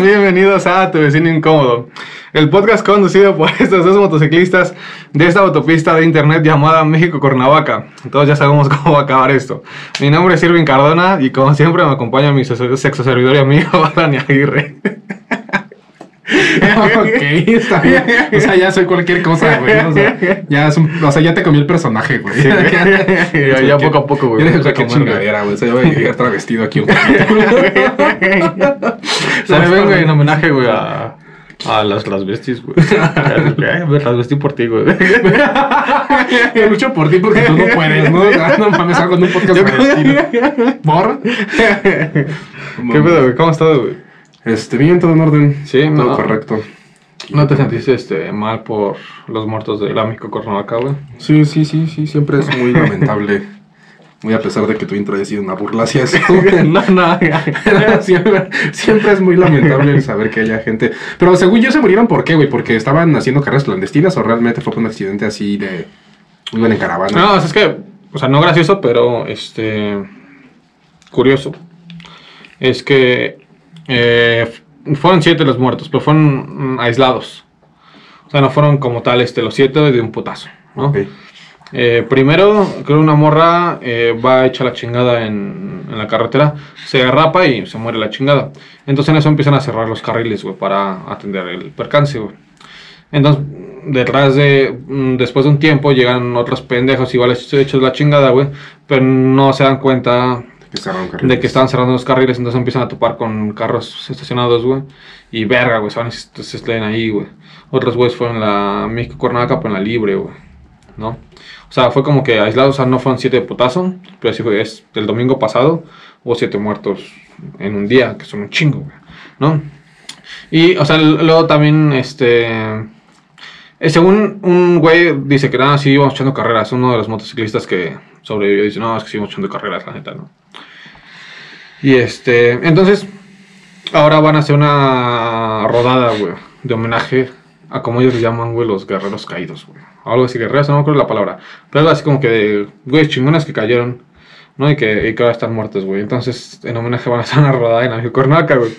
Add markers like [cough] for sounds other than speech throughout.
[laughs] Bienvenidos a Tu Vecino Incómodo, el podcast conducido por [laughs] estos dos motociclistas de esta autopista de internet llamada México-Cuernavaca. Todos ya sabemos [laughs] cómo va a acabar esto. Mi nombre es Irving Cardona y como siempre me acompaña mi sexo servidor y amigo Dani Aguirre. ok, está bien. O sea, ya soy cualquier cosa, güey. O sea, ya, es un, o sea, ya te cambió el personaje, güey. Sí, ya, ya, poco a poco, güey. Ya qué chingadera, güey. O sea, ya voy a llegar travestido aquí un poquito. ¿Sabes, güey? En homenaje, güey, a... A las, las besties, güey. [laughs] las vestí por ti, güey. Yo lucho por ti porque tú no puedes, ¿no? [laughs] No mames, hago en un podcast ¿Por? [laughs] ¿Qué pedo, güey? ¿Cómo has estado, güey? Este, bien, todo en orden. Sí, todo no, correcto. ¿No te sentiste este, mal por los muertos de Lámico Cuernavaca, güey? Sí, sí, sí, sí, siempre es muy lamentable. Muy a pesar de que tu intro haya sido una burla hacia eso. [laughs] no, no. [laughs] siempre, siempre, es muy lamentable saber que haya gente. Pero según yo se murieron, ¿por qué, güey? ¿Porque estaban haciendo carreras clandestinas o realmente fue por un accidente así de. Muy en caravana? No, es que. O sea, no gracioso, pero este. Curioso. Es que eh, fueron siete los muertos, pero fueron mm, aislados. O sea, no fueron como tal este, los siete de un putazo. ¿no? Eh, primero, creo una morra eh, va hecha la chingada en, en, la carretera, se derrapa y se muere la chingada. Entonces en eso empiezan a cerrar los carriles, güey, para atender el percance, güey. Entonces, detrás de, mm, después de un tiempo, llegan otros pendejos igual hechos la chingada, güey, pero no se dan cuenta de que estaban cerrando los carriles, entonces empiezan a topar con carros estacionados, güey. Y verga, güey, se y se estén ahí, güey. Otros güeyes fueron en la México Cuernavaca, pero en la Libre, güey. ¿No? O sea, fue como que aislados, o sea, no fueron siete de putazo, pero sí fue, es el domingo pasado hubo siete muertos en un día, que son un chingo, güey. ¿No? Y, o sea, luego también, este... Eh, según un güey dice que nada, sí íbamos echando carreras, uno de los motociclistas que sobrevivió dice, no, es que sí íbamos echando carreras, la neta, ¿no? Y este, entonces, ahora van a hacer una rodada, güey, de homenaje a como ellos le llaman, güey, los guerreros caídos, güey. Algo así, guerreros, no me acuerdo la palabra. Pero algo así como que de, güey, chingones que cayeron, ¿no? Y que, y que ahora están muertos, güey. Entonces, en homenaje van a hacer una rodada en la Cornaca, güey.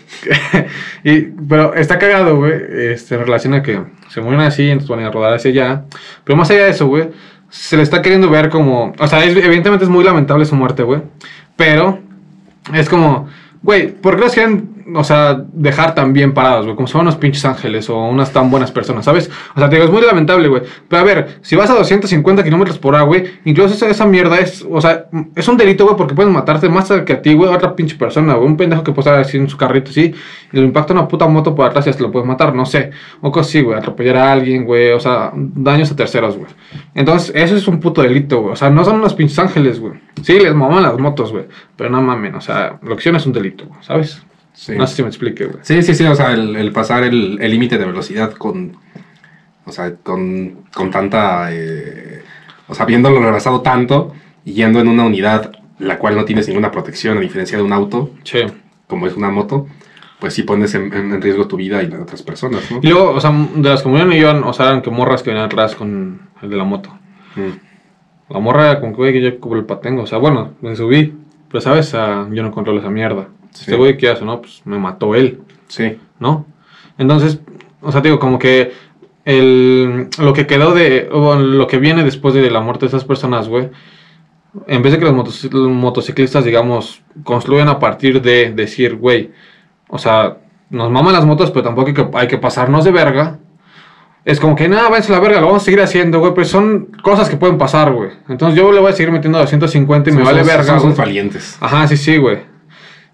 [laughs] pero está cagado, güey, este, en relación a que se mueren así, entonces van a rodar hacia allá. Pero más allá de eso, güey, se le está queriendo ver como, o sea, evidentemente es muy lamentable su muerte, güey. Pero es como, güey, ¿por qué los quieren o sea, dejar tan bien parados, güey, como son unos pinches ángeles o unas tan buenas personas, ¿sabes? O sea, te digo, es muy lamentable, güey. Pero a ver, si vas a 250 kilómetros por hora, güey, incluso esa, esa, mierda es, o sea, es un delito, güey, porque puedes matarte más que a ti, güey, a otra pinche persona, güey. Un pendejo que puede estar así en su carrito, sí, y le impacta una puta moto por atrás y hasta lo puedes matar, no sé. O cosas así, güey, atropellar a alguien, güey, o sea, daños a terceros, güey. Entonces, eso es un puto delito, güey. O sea, no son unos pinches ángeles, güey. Sí, les maman las motos, güey, pero no mamen, o sea, lo que hicieron es un delito, güey, ¿sabes? No sé si me explique, güey. Sí, sí, sí, o sea, el, pasar el límite de velocidad con, o sea, con, con tanta, eh, o sea, habiéndolo rebasado tanto y yendo en una unidad la cual no tienes ninguna protección a diferencia de un auto, sí. como es una moto, pues sí pones en, riesgo tu vida y la de otras personas, ¿no? Y luego, o sea, de las que murieron iban, o sea, eran que morras que venían atrás con el de la moto. Mm. La morra con que, güey, que yo como el patengo, o sea, bueno, me subí, pero sabes, yo no controlo esa mierda. Este güey, ¿qué hace? No, pues me mató él. Sí. ¿No? Entonces, o sea, digo, como que el, lo que quedó de, lo que viene después de la muerte de esas personas, güey, en vez de que los, motociclistas, digamos, construyan a partir de decir, güey, o sea, nos maman las motos, pero tampoco hay que, hay que pasarnos de verga. Es como que, nada, váyanse a la verga, lo vamos a seguir haciendo, güey, pero son cosas que pueden pasar, güey. Entonces yo le voy a seguir metiendo a 250 y me vale verga. Son valientes. Ajá, sí, sí, güey.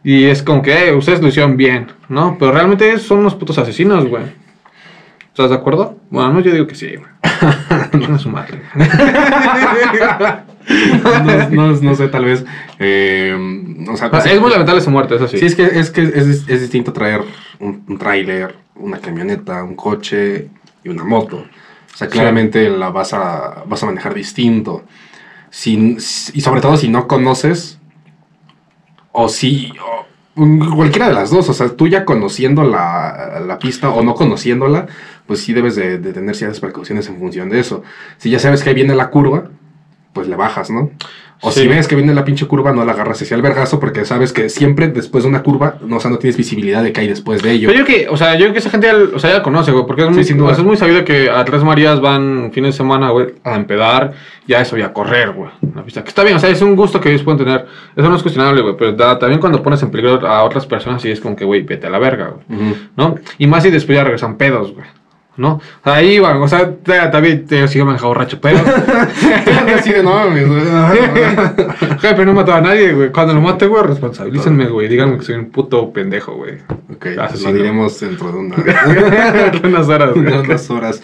Y es como que, ustedes lo hicieron bien, ¿no? Pero realmente son unos putos asesinos, güey. ¿Estás de acuerdo? Bueno, no, yo digo que sí, güey. [laughs] no es su madre. no, no, sé, tal vez. Eh, o sea, es muy lamentable su muerte, eso sí. Sí, es que es, que es, es distinto traer un, un tráiler, una camioneta, un coche y una moto. O sea, claramente la vas a, vas a manejar distinto. Sin, y sobre todo si no conoces o sí, cualquiera de las dos, o sea, tú ya conociendo la, pista o no conociéndola, pues sí debes de, tener ciertas precauciones en función de eso. Si ya sabes que ahí viene la curva, pues le bajas, ¿no? O Sí. si ves que viene la pinche curva, no la agarras hacia el vergazo porque sabes que siempre después de una curva, no, o sea, no tienes visibilidad de que hay después de ello. Pero yo que, o sea, yo creo que esa gente ya, o sea, ya la conoce, güey, porque es muy, sin duda. es muy sabido que a Tres Marías van fines de semana, güey, a empedar, ya eso, y a correr, güey, en la pista. Que está bien, o sea, es un gusto que ellos pueden tener, eso no es cuestionable, güey, pero da- también cuando pones en peligro a otras personas, sí es como que, güey, vete a la verga, güey. ¿no? Y más si después ya regresan pedos, güey, ¿no? O sea, ahí van, o sea, también te sigo manejado borracho, pero... [laughs] Así de no, mames, güey. [laughs] Pero no mató a nadie, güey. Cuando lo mate, güey, responsabilícenme, güey. Díganme que soy un puto pendejo, güey. Ok, Asesino. lo diremos dentro de una, [laughs] Unas horas, güey. unas horas.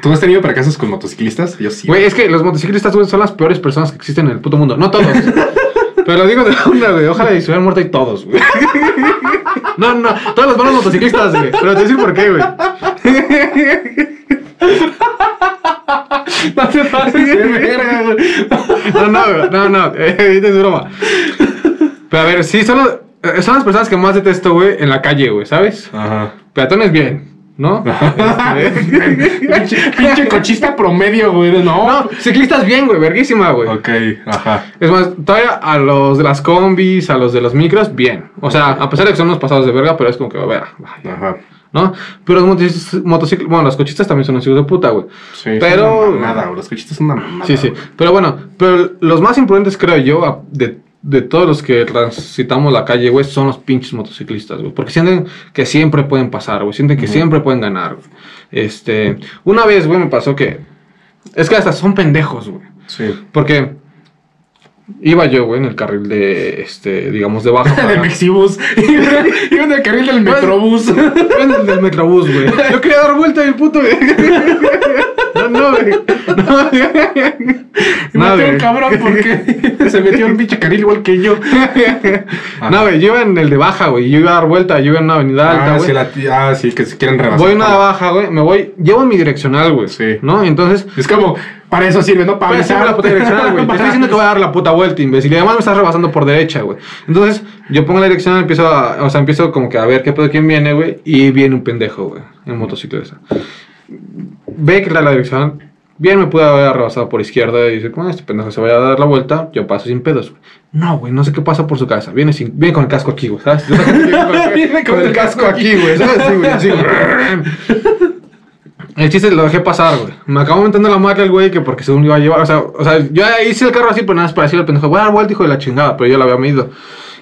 ¿Tú has tenido fracasos con motociclistas? Yo sí. Güey, es que los motociclistas, güey, son las peores personas que existen en el puto mundo. No todos. Pero lo digo de onda, güey. Ojalá y se hubieran muerto ahí todos, güey. No, no, todos los buenos motociclistas, güey. Pero te voy a decir por qué, güey. [laughs] no te pases de verga, güey. No, no, güey. No, no. Eh, es broma. Pero a ver, sí, son, los- eh, son las personas que más detesto, güey, en la calle, güey, ¿sabes? Ajá. Peatones bien, ¿no? [laughs] Este, pinche, [laughs] pinche cochista promedio, güey. No. No, ciclistas bien, güey, verguísima, güey. Ok, ajá. Es más, todavía a los de las combis, a los de los micros, bien. O sea, a pesar de que son unos pasados de verga, pero es como que, vea, vaya, Ajá. ¿no? Pero los motociclistas, bueno, los cochistas también son unos hijos de puta, güey. Sí, Pero- güey. Los cochitos son una mamada. Sí, sí. Pero bueno, pero los más imprudentes, creo yo, a- de, de todos los que transitamos la calle, güey, son los pinches motociclistas, güey. Porque sienten que siempre pueden pasar, güey. Sienten que siempre pueden ganar, güey. Este, una vez, güey, me pasó que... Es que hasta son pendejos, güey. Sí. Porque iba yo, güey, en el carril de, este, digamos, de baja. [laughs] De Mexibus. [laughs] Iba en el carril del Metrobús. En el del Metrobús, güey. Yo quería dar vuelta y el puto. [laughs] No, no, güey. No, Y güey. No, un cabrón porque se metió un pinche carril igual que yo. [laughs] No, güey, yo iba en el de baja, güey. Yo iba a dar vuelta, yo iba en una avenida alta, Ah, güey. la ah, sí, que se quieren rebasar. Voy en una baja, güey. Me voy. Llevo mi direccional, güey. Sí. ¿No? Entonces. Es como, para eso sirve, ¿no? Para avisar. la puta direccional, güey. [laughs] Te estoy diciendo que voy a dar la puta vuelta, imbécil. Y además me estás rebasando por derecha, güey. Entonces, yo pongo la direccional, empiezo a, o sea, empiezo como que a ver qué pedo quién viene, güey. Y viene un pendejo, güey, en motocicleta. Ve que la, la direccional. Bien, me pude haber rebasado por izquierda y dice, como este pendejo se vaya a dar la vuelta, yo paso sin pedos, güey. No, güey, no sé qué pasa por su casa. Viene, sin, viene con el casco aquí, güey, ¿sabes? [laughs] Viene con el casco aquí, güey, ¿sabes? Sí, güey, así, güey. El chiste lo dejé pasar, güey. Me acabó metiendo la madre el güey que porque según iba a llevar, o sea, o sea, yo hice el carro así, pero nada más para decirle al pendejo, voy a dar vuelta, hijo de la chingada, pero yo lo había medido.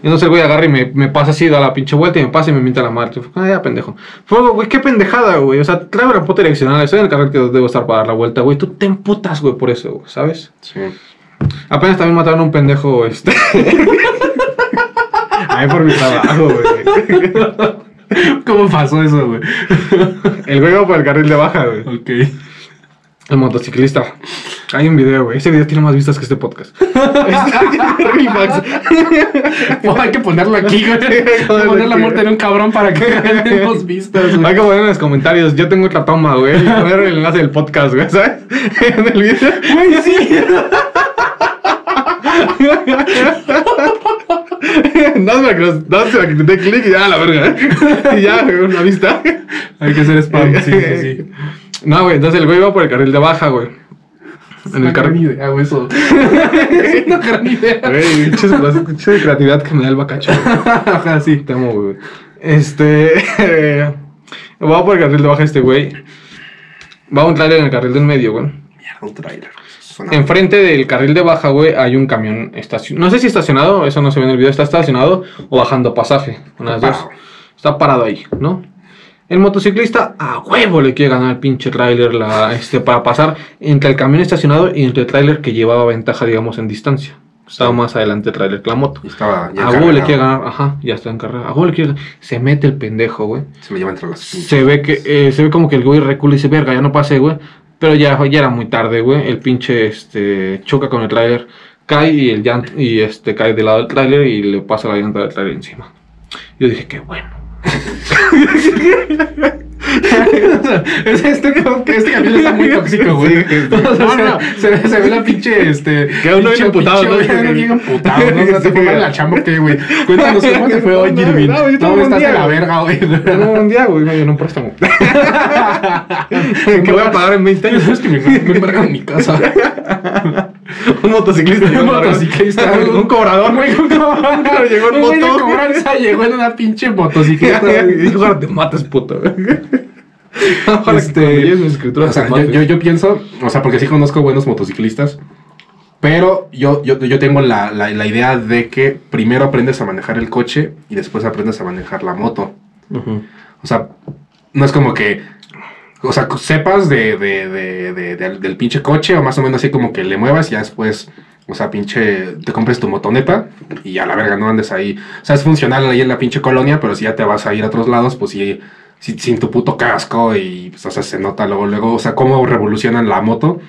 Y entonces el güey agarra y me, me pasa así, da la pinche vuelta y me pasa y me mienta la madre. Yo, Ah, ya, pendejo. Fue, güey, qué pendejada, güey. O sea, tráeme la puta direccional. Estoy en el carril que debo estar para dar la vuelta, güey. Tú te emputas, güey, por eso, güey, ¿sabes? Sí. Apenas también mataron a un pendejo, este. [laughs] Ahí por mi trabajo, güey. ¿Cómo pasó eso, güey? El güey iba por el carril de baja, güey. Ok. El motociclista. Hay un video, güey. Ese video tiene más vistas que este podcast. [laughs] [laughs] Hay que ponerlo aquí, güey. Hay que poner la muerte de un cabrón para que [laughs] ganemos vistas, güey. Hay que poner en los comentarios. Yo tengo otra toma, güey. Y poner el enlace del podcast, güey, ¿sabes? En el video. Güey, sí. Nada para que nos- para que te dé clic y ya, la verga. Y ya, una vista. Hay que hacer spam, sí, sí, sí. No, güey. Entonces el güey iba por el carril de baja, güey. En el carril. idea, güey, eso. Es una gran idea. Güey, pinche de creatividad que me da el bacacho. Ajá, [laughs] sí. Te amo, güey. Este. [laughs] va por el carril de baja este güey. Va un trailer en el carril del medio, güey. Mierda, un trailer. Suena- Enfrente del carril de baja, güey, hay un camión estacionado. No sé si estacionado, eso no se ve en el video. Está estacionado o bajando pasaje. Una de las dos. Está parado ahí, ¿no? El motociclista a huevo le quiere ganar al pinche trailer la, este, para pasar entre el camión estacionado y entre el trailer que llevaba ventaja, digamos, en distancia. Estaba Sí. más adelante el trailer que la moto. Estaba ya A huevo le quiere ganar, ajá, ya está en carrera. A huevo le quiere ganar. Se mete el pendejo, güey. Se lo lleva entre las pinches. Se ve que, eh, se ve como que el güey recula y dice, verga, ya no pasé, güey. Pero ya, ya era muy tarde, güey. El pinche, este, choca con el tráiler, cae y el llant- y este, cae del lado del tráiler y le pasa la llanta del tráiler encima. Yo dije, qué bueno. Es este, que este camión está muy tóxico, güey. Sí. [laughs] O sea, No, no. Se, ve, se ve la pinche, este... Queda uno bien emputado, ¿no? Queda uno bien emputado, ¿no? O sea, [laughs] te güey. la chamba, ¿qué, güey? Cuéntanos cómo te fue [laughs] hoy, Irving. no, yo estás de la verga, güey. No, un día, güey, me dieron un préstamo. que voy a pagar en 20 años. Es que me, me embargan en mi casa. [laughs] un motociclista. Un llegó motociclista, [laughs] un, un cobrador, güey. [laughs] Un cobrador. llegó en moto. cobranza llegó en una pinche motocicleta. Y dijo, ahora te matas, puto. Ojalá Este, escrituras O sea, yo, yo, yo pienso, o sea, porque sí conozco buenos motociclistas, pero yo, yo, yo tengo la, la, la idea de que primero aprendes a manejar el coche y después aprendes a manejar la moto. O sea, no es como que, o sea, sepas de, de, de, de- del- del pinche coche o más o menos así como que le muevas y ya después, o sea, pinche, te compres tu motoneta y a la verga no andes ahí. O sea, es funcional ahí en la pinche colonia, pero si ya te vas a ir a otros lados, pues sí, sin tu puto casco y, pues, o sea, se nota luego, luego, o sea, cómo revolucionan la moto.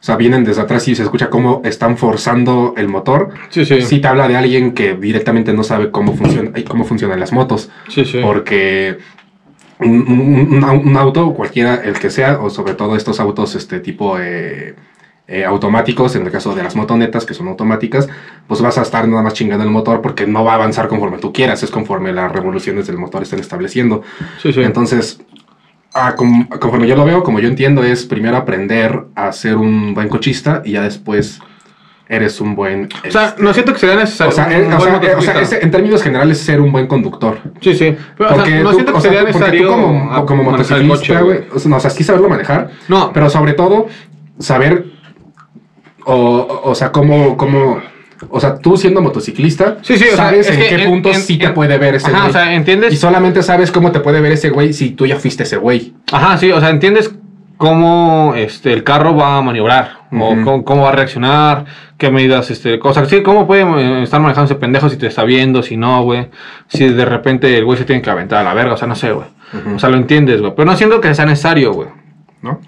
O sea, vienen desde atrás y se escucha cómo están forzando el motor. Sí, sí. Sí te habla de alguien que directamente no sabe cómo, funciona, cómo funcionan las motos. Sí, sí. Porque un, un- un au- un auto, cualquiera el que sea, o sobre todo estos autos este tipo eh, eh, automáticos, en el caso de las motonetas que son automáticas, pues vas a estar nada más chingando el motor porque no va a avanzar conforme tú quieras, es conforme las revoluciones del motor estén estableciendo. Sí, sí. Entonces, ah, com- conforme yo lo veo, como yo entiendo, es primero aprender a ser un buen cochista y ya después eres un buen... o sea, este, no siento que sería necesario. o sea, un eh, o sea, eh, o sea, en términos generales, ser un buen conductor. Sí, sí. Pero, o sea, Porque no tú- siento que sea, sería tú necesario como, como motociclista, güey, o sea, no, o sea, sí saberlo manejar, No, pero sobre todo saber, o, o, sea, cómo, cómo, o sea, tú siendo motociclista, Sí, sí, o sea, sabes es en qué en- puntos en- sí te en- puede ver ese Ajá, güey. o sea, ¿entiendes? y solamente sabes cómo te puede ver ese güey si tú ya fuiste ese güey. Ajá, sí, o sea, entiendes cómo este, el carro va a maniobrar, o cómo, cómo va a reaccionar, qué medidas, este, cosas. Sí, cómo puede eh, estar manejando ese pendejo si te está viendo, si no, güey. Si de repente el güey se tiene que aventar a la verga, o sea, no sé, güey. O sea, lo entiendes, güey. Pero no siento que sea necesario, güey. ¿No?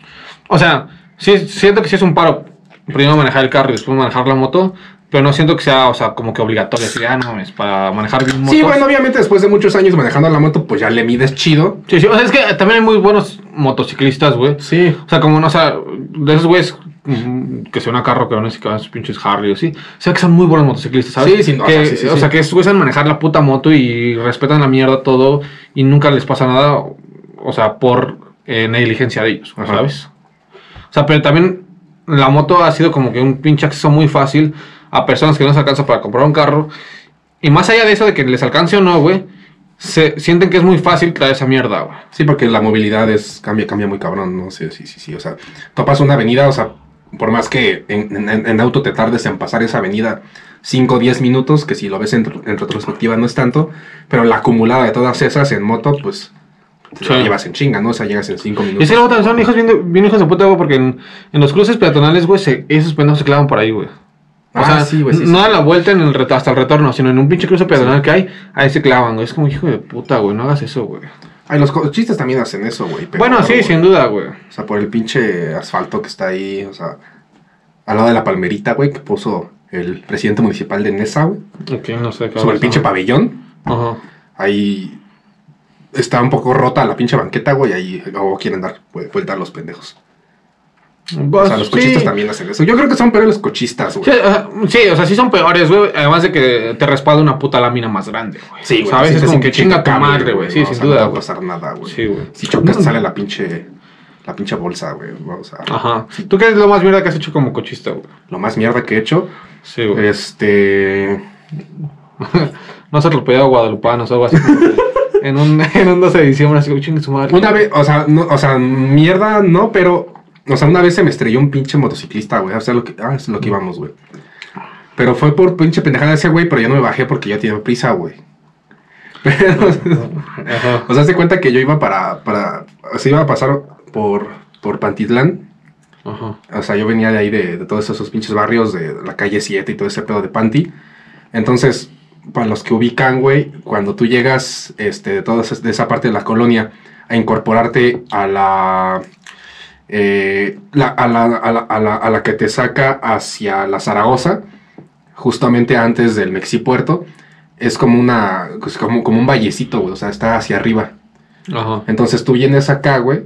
O sea, sí, siento que sí es un paro. Primero manejar el carro y después manejar la moto. Pero no siento que sea, o sea, como que obligatorio. Así, ah, no mames, para manejar bien motos. Sí, bueno, obviamente después de muchos años manejando la moto, pues ya le mides chido. Sí, sí, o sea, es que también hay muy buenos motociclistas, güey. Sí. O sea, como no, o sea, de esos güeyes mm, que se van a carro, que van así, que van a sus pinches Harley o así. O sea, que son muy buenos motociclistas, ¿sabes? Sí, sí, no, o sea, sí, sí, o sí. sea, que saben manejar la puta moto y respetan la mierda todo y nunca les pasa nada, o sea, por eh, negligencia de ellos, Ajá. ¿sabes? O sea, pero también la moto ha sido como que un pinche acceso muy fácil a personas que no les alcanza para comprar un carro. Y más allá de eso, de que les alcance o no, güey, se sienten que es muy fácil traer esa mierda, güey. Sí, porque la movilidad es cambia, cambia muy cabrón, ¿no? Sí, sí, sí, sí. O sea, topas una avenida, o sea, por más que en, en- en auto te tardes en pasar esa avenida 5 o 10 minutos, que si lo ves en, tr- en retrospectiva no es tanto, pero la acumulada de todas esas en moto, pues te la llevas en chinga, ¿no? O sea, llegas en 5 Y minutos. es que luego son hijos bien, bien hijos de puta, güey, porque en, en los cruces peatonales, güey, se- esos pendejos se clavan por ahí, güey. O Ah, sea, sí, güey, sí, no sí. a la vuelta en el ret- hasta el retorno, sino en un pinche cruce peatonal que hay, ahí se clavan, güey. Es como hijo de puta, güey, no hagas eso, güey. Ay, los chistes también hacen eso, güey. Bueno, claro, sí, sin duda, güey. O sea, por el pinche asfalto que está ahí, o sea, al lado de la palmerita, güey, que puso el presidente municipal de Nesa, güey, Ok, no sé. qué sobre el pinche ajá. pabellón. Ajá. Ahí está un poco rota la pinche banqueta, güey. Ahí luego quieren dar vu- vuelta a los pendejos. O Pues, sea, los sí. cochistas también hacen eso. Yo creo que son peores los cochistas, güey. sea, sí, o sea, sí son peores, güey. Además de que te respalda una puta lámina más grande, güey. Sí, güey. ¿Sabes? sí, Es como que chinga tu madre, güey. Sí, no, o sin sea, No duda, te va a pasar nada, güey. Sí, güey. Si chocas, sale la [clears throat] pinche, la pinche bolsa, güey. O sea, Ajá. ¿Tú qué es lo más mierda que has hecho como cochista, güey? lo más mierda que he hecho, Sí, güey. este... [laughs] no se atropellado guadalupanos o algo así. en, un, [laughs] en un 12 de diciembre, así como chingue su madre. Una vez, o sea, no, o sea, mierda no, pero, o sea, una vez se me estrelló un pinche motociclista, güey. O sea, lo que, ah, es lo que íbamos, güey. Pero fue por pinche pendejada de ese güey, pero yo no me bajé porque ya tenía prisa, güey. Pero, Ajá. o sea, se cuenta que yo iba para, para, o sea, iba a pasar por, por Pantitlán. Ajá. O sea, yo venía de ahí, de, de todos esos pinches barrios, de la calle 7 y todo ese pedo de Panti. Entonces, para los que ubican, güey, cuando tú llegas este, de toda esa, de esa parte de la colonia a incorporarte a la, eh, la- a, la, a, la, a la- a la que te saca hacia la Zaragoza, justamente antes del Mexipuerto, es como una, pues, como, como un vallecito, güey, o sea, está hacia arriba. Ajá. Entonces tú vienes acá, güey,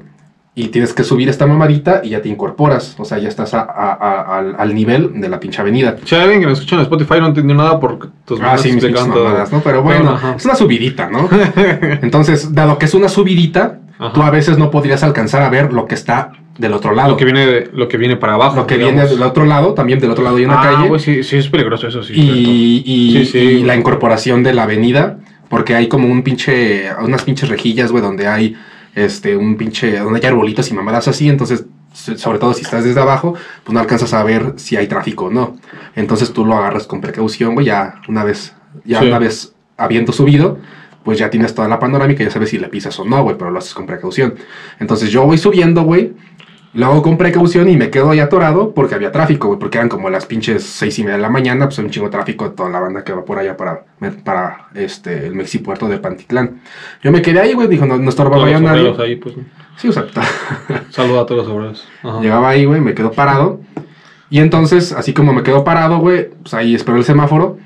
y tienes que subir esta mamadita y ya te incorporas. O sea, ya estás al, al nivel de la pinche avenida. Si hay alguien que nos escucha en Spotify no entendió nada por tus Ah, sí, mis mamadas, ¿no? Pero bueno, Bueno, ajá. es una subidita, ¿no? [laughs] Entonces, dado que es una subidita, Ajá. tú a veces no podrías alcanzar a ver lo que está del otro lado. Lo que viene, de- lo que viene para abajo. Lo que digamos. viene del otro lado, también del otro lado hay una ah, calle. sí, sí, es peligroso eso, sí. y, y- Sí, sí. y la incorporación de la avenida, porque hay como un pinche, unas pinches rejillas, güey, donde hay este, un pinche, donde hay arbolitos y mamadas así, entonces, so- sobre todo si estás desde abajo, pues no alcanzas a ver si hay tráfico o no. Entonces tú lo agarras con precaución, güey, ya una vez, ya una vez habiendo subido, pues ya tienes toda la panorámica, ya sabes si le pisas o no, güey, pero lo haces con precaución. Entonces yo voy subiendo, güey, lo hago con precaución y me quedo ahí atorado porque había tráfico, güey, porque eran como las pinches seis y media de la mañana, pues hay un chingo de tráfico de toda la banda que va por allá para, para este, el Mexipuerto de Pantitlán. Yo me quedé ahí, güey, dijo, no, no estorbaba ya nadie. ahí, pues. Sí, o sea, [laughs] Saluda a todos los obreros. Ajá. llegaba ahí, güey, me quedo parado. Y entonces, así como me quedo parado, güey, pues ahí espero el semáforo.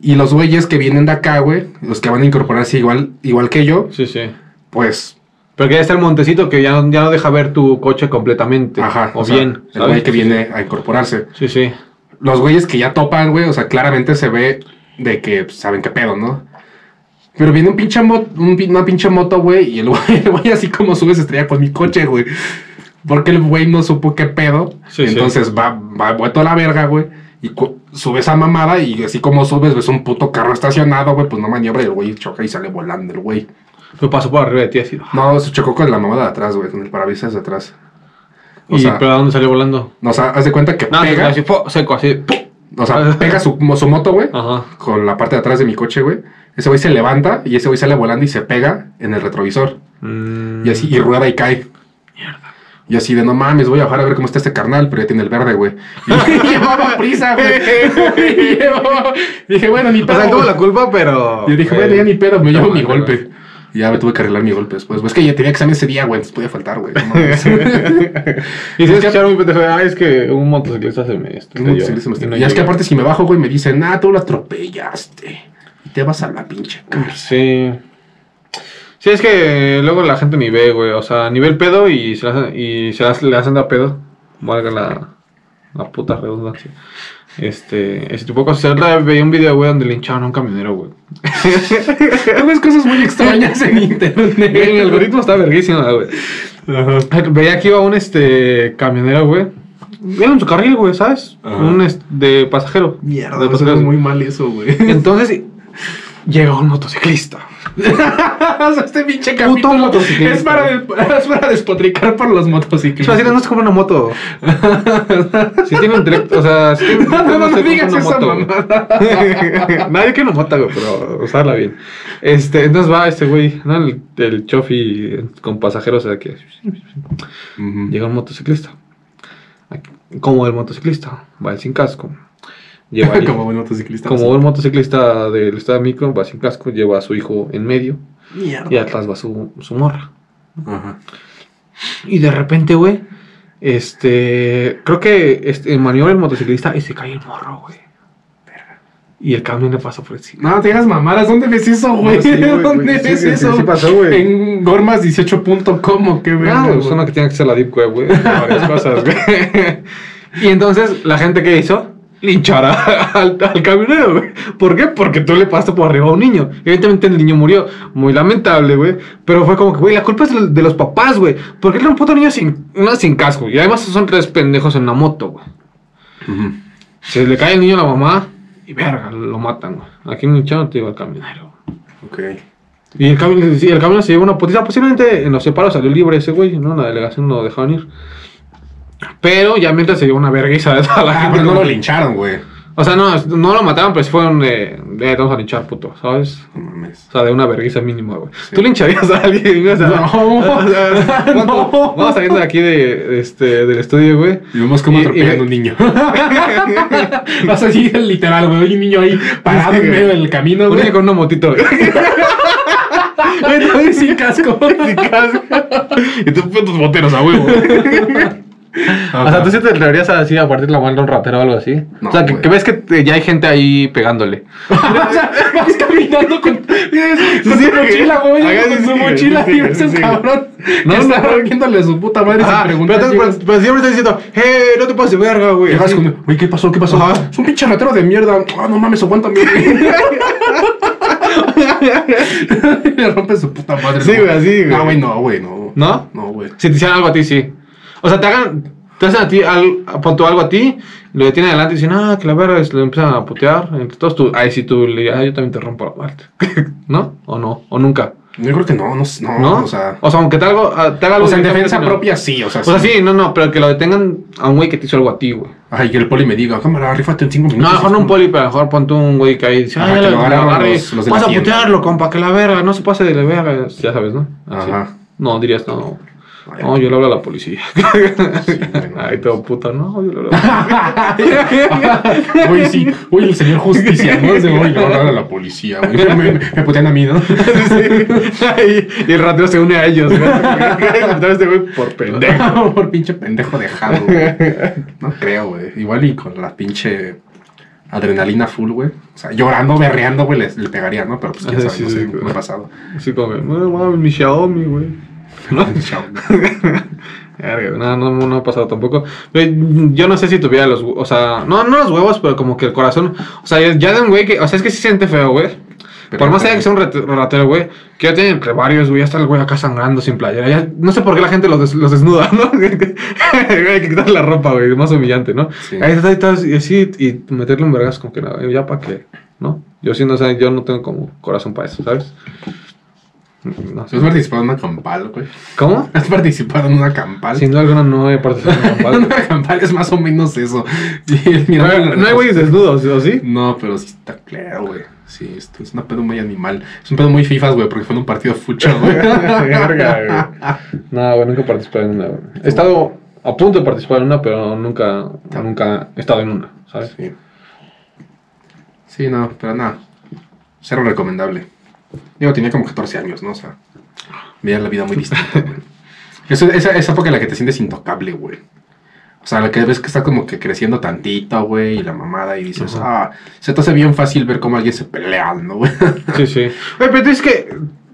Y los güeyes que vienen de acá, güey, los que van a incorporarse igual, igual que yo, Sí, sí. pues Pero que ya está el montecito que ya, no- ya no deja ver tu coche completamente. Ajá, O, sea, bien. El güey que viene a incorporarse. Sí, sí. Los güeyes que ya topan, güey, o sea, claramente se ve de que pues, saben qué pedo, ¿no? Pero viene un pinche mo- un pin- una pinche moto, güey, y el güey, [laughs] el güey así como sube se estrella con mi coche, güey. Porque el güey no supo qué pedo. Sí, sí. entonces va, va vuelto a la verga, güey. Y sube esa mamada y así como subes, ves un puto carro estacionado, güey, pues no maniobra y el güey choca y sale volando el güey. Me pasó por arriba de ti así. No, se chocó con la mamada de atrás, güey, con el parabrisas de atrás. O ¿Y sea, pero a dónde salió volando? no, o sea, haz de cuenta que No, pega, así, seco, así. ¡pum! o sea, pega su, su moto, güey. Ajá. con la parte de atrás de mi coche, güey. Ese güey se levanta y ese güey sale volando y se pega en el retrovisor. Mm. Y así, y rueda y cae. Y así de no mames, voy a bajar a ver cómo está este carnal, pero ya tiene el verde, güey. Y llevaba prisa, güey. [laughs] Y llevaba- Dije, bueno, ni O pedo. sea, él tuvo la culpa, pero. Y dije, bueno, ya ni pedo, me llevo mi golpe. Y ya me tuve que arreglar mi golpe después. Pues es que ya tenía examen ese día, güey, entonces podía faltar, güey. No. [laughs] Y si escucharon un pendejo, ah, es que un motociclista se me Un motociclista me estrelló. está- Y es que aparte si me bajo, güey, me dicen, ah, tú lo atropellaste. Y te vas a la pinche cara. Sí. Sí, es que luego la gente ni ve, güey. O sea, ni ve el pedo y se, la y se las- le hacen a pedo. Valga la, la puta redundancia. Este, ese tipo de cosas. Otra veía un video, güey, donde lincharon a un camionero, güey. Tú ves cosas muy extrañas en [laughs] internet. El algoritmo está verguísimo, güey. Veía que iba un este camionero, güey. Iba en su carril, güey, ¿sabes? Ajá. Un de pasajero. Mierda, de suena muy mal eso, güey. Entonces, llega un motociclista. O [laughs] sea, este pinche Puto capítulo motociclista. es para, [laughs] es para despotricar por los O motociclistas. sea, si no se compra una moto. [laughs] si tiene intelecto, o sea, si tiene No, no, no, se digas esa mamada. Nadie que no mota, güey, pero usarla bien. Este, entonces va este güey, ¿no? El, el chofi con pasajeros, o sea, que llega un motociclista. Como el motociclista, va sin casco. [laughs] Como buen motociclista. como un motociclista del estado de Micro, va sin casco, lleva a su hijo en medio Mierda. y atrás va su, su morra. Ajá. Y de repente, güey, este, creo que este, maniobra el motociclista y se cae el morro, güey. Y el camión le pasa por encima. No, te digas mamadas. ¿Dónde ves eso, güey? No, sí, güey, ¿Dónde güey, sí, ves sí, sí, eso? sí pasó, güey. En gormas18.com, ¿o qué, verga, No, güey? es una que tiene que ser la Deep Web, güey. Varias cosas, güey. [laughs] Y entonces, la gente que hizo, linchar a- [laughs] al, al camionero, güey. ¿Por qué? Porque tú le pasaste por arriba a un niño. Evidentemente el niño murió. Muy lamentable, güey. Pero fue como que, güey, la culpa es de los- papás, güey. Porque era un puto niño sin, no, sin casco. Y además son tres pendejos en una moto, güey. Se le cae el niño a la mamá y verga, lo matan, güey. Aquí en el chano te digo el camionero. Ok. Y el camión, sí, el camión se llevó una putiza. Posiblemente en los separos salió libre ese güey, ¿no? En la delegación lo dejaron ir. Pero ya mientras se llevó una vergüenza de toda la Ah, gente. pero no como- lo lincharon, güey. O sea, no, no lo mataron, pero sí fueron de. de vamos a linchar, puto, ¿sabes? No mames. O sea, de una vergüenza mínima, güey. ¿Tú lincharías a alguien? O sea, No. [laughs] o sea, [laughs] ¿cuánto- No. Vamos saliendo de aquí de, de este, del estudio, güey. Y vemos cómo Y- atropellan y- a un niño. [laughs] Vas así, literal, güey. Hay un niño ahí parado Sí, en medio del camino, Un güey. niño con una motito, güey. Güey, sin casco. Sin casco. y tú putos boteros a huevo. O sea, tú sí te atreverías a así a partir la mano a un ratero o algo así. No, o sea, que, que ves que te- ya hay gente ahí pegándole. [laughs] o sea, vas caminando con, con Sí, tu mochila, güey. Con su sí, mochila sí, y ves un sí. cabrón. No, No, está no. a su puta madre Ah, sin pero, preguntar. pero- pero siempre estás diciendo, ¡eh! No te pases de verga, güey. Llegas así. con, oye, ¿qué pasó? ¿Qué pasó? Ajá. Es un pinche ratero de mierda. Ah, no mames, aguántame. [laughs] [laughs] Le rompe su puta madre. Sí, güey, así, güey. No, güey, no, güey, no. ¿No? No, güey. Si te hicieran algo a ti, sí. O sea, te hagan, te hacen a ti, al, pon tú algo a ti, lo detienen adelante y dicen, ah, que la verga, es- le empiezan a putear. Entre todos tú, ahí sí tú le ah, yo también te rompo la parte. [laughs] ¿No? ¿O no? ¿O nunca? Yo creo que no, no, no, ¿No? o sea... aunque te, algo, ah, te haga algo O sea, en defensa no. propia sí, o sea, O sea, sí, no, no, pero que lo detengan a un güey que te hizo algo a ti, güey. Ay, que el poli me diga, cámara, rífate en cinco minutos. No, lo mejor no un poli, pero lo mejor pon tú un güey que ahí dice, Ajá, ah, que ya lo lo la vas a putearlo, compa, que la verga, no se pase de la verga, ya sabes, ¿no? Así. Ajá. No, dirías, no, Ay, no, yo le hablo a la policía. [laughs] bueno. Ay, todo puto, no, yo le hablo a la policía. [laughs] Oye, sí, oye, el señor justicia, ¿no? Ese güey, no, a la policía, güey. Me, me, putean a mí, ¿no? [laughs] Sí. y el ratero se une a ellos, güey. Este por pendejo. Por pinche pendejo dejado, güey. No creo, güey. Igual y con la pinche adrenalina full, güey. O sea, llorando, berreando, güey, le, le pegaría, ¿no? Pero pues quién sabe, sí, no sí, sé, ha pasado. Así como, mi Xiaomi, güey. [laughs] ¿No? No, no, no ha pasado tampoco. Yo no sé si tuviera los, o sea, no, no los huevos, pero como que el corazón, o sea, ya de un güey que, o sea, es que sí se siente feo, güey. Pero Por más allá que sea un rate- ratero, güey, que ya tiene entre varios, güey, ya está el güey acá sangrando sin playera. Ya, no sé por qué la gente los, des- los desnuda, ¿no? [laughs] Hay que quitarle la ropa, güey, más humillante, ¿no? Sí. Ahí está, ahí está, y así, y meterle un vergas como que nada, ya para qué, ¿no? Yo sí, no sé, yo no tengo como corazón para eso, ¿sabes? No. ¿Has participado en una campal, güey? ¿Cómo? ¿Has participado en una campal? Sin duda alguna no he participado en campal. [laughs] una campal es más o menos eso. Mira, No, no hay güeyes desnudos, ¿o sí? No, pero sí está claro, güey. Sí, esto es un pedo muy animal. Es un pedo muy fifas, güey, porque fue en un partido fucha, [laughs] güey. No, güey, nunca he participado en una, güey. He estado a punto de participar en una, pero nunca, nunca he estado en una, ¿sabes? Sí. Sí, no, pero nada. Cero recomendable. Digo, tenía como 14 años, ¿no? O sea, veía la vida muy distinta, güey. [laughs] Eso- esa, esa época en la que te sientes intocable, güey. O sea, la que ves que está como que creciendo tantito, güey, y la mamada, y dices, Ajá. ah, se te hace bien fácil ver cómo alguien se pelea, ¿no, güey? [laughs] Sí, sí. Güey, pero es que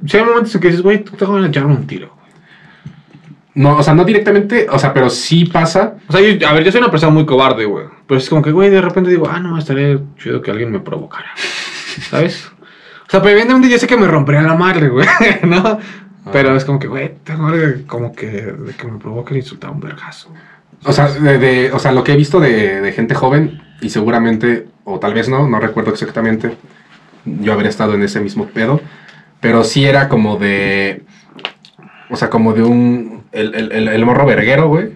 si hay momentos en que dices, güey, tú te van a echar un tiro. güey. No, o sea, no directamente, o sea, pero sí pasa. O sea, yo- a ver, yo soy una persona muy cobarde, güey. Pero es como que, güey, de repente digo, ah, no, estaría chido que alguien me provocara. ¿Sabes? O sea, pero evidentemente yo sé que me rompería la madre, güey, [laughs] ¿no? Pero es como que, güey, como que de que me provoque el insultar a un vergazo. O sea, de, de- o sea, lo que he visto de, de gente joven, y seguramente, o tal vez no, no recuerdo exactamente, yo haber estado en ese mismo pedo, pero sí era como de, o sea, como de un, el, el, el, el morro verguero, güey,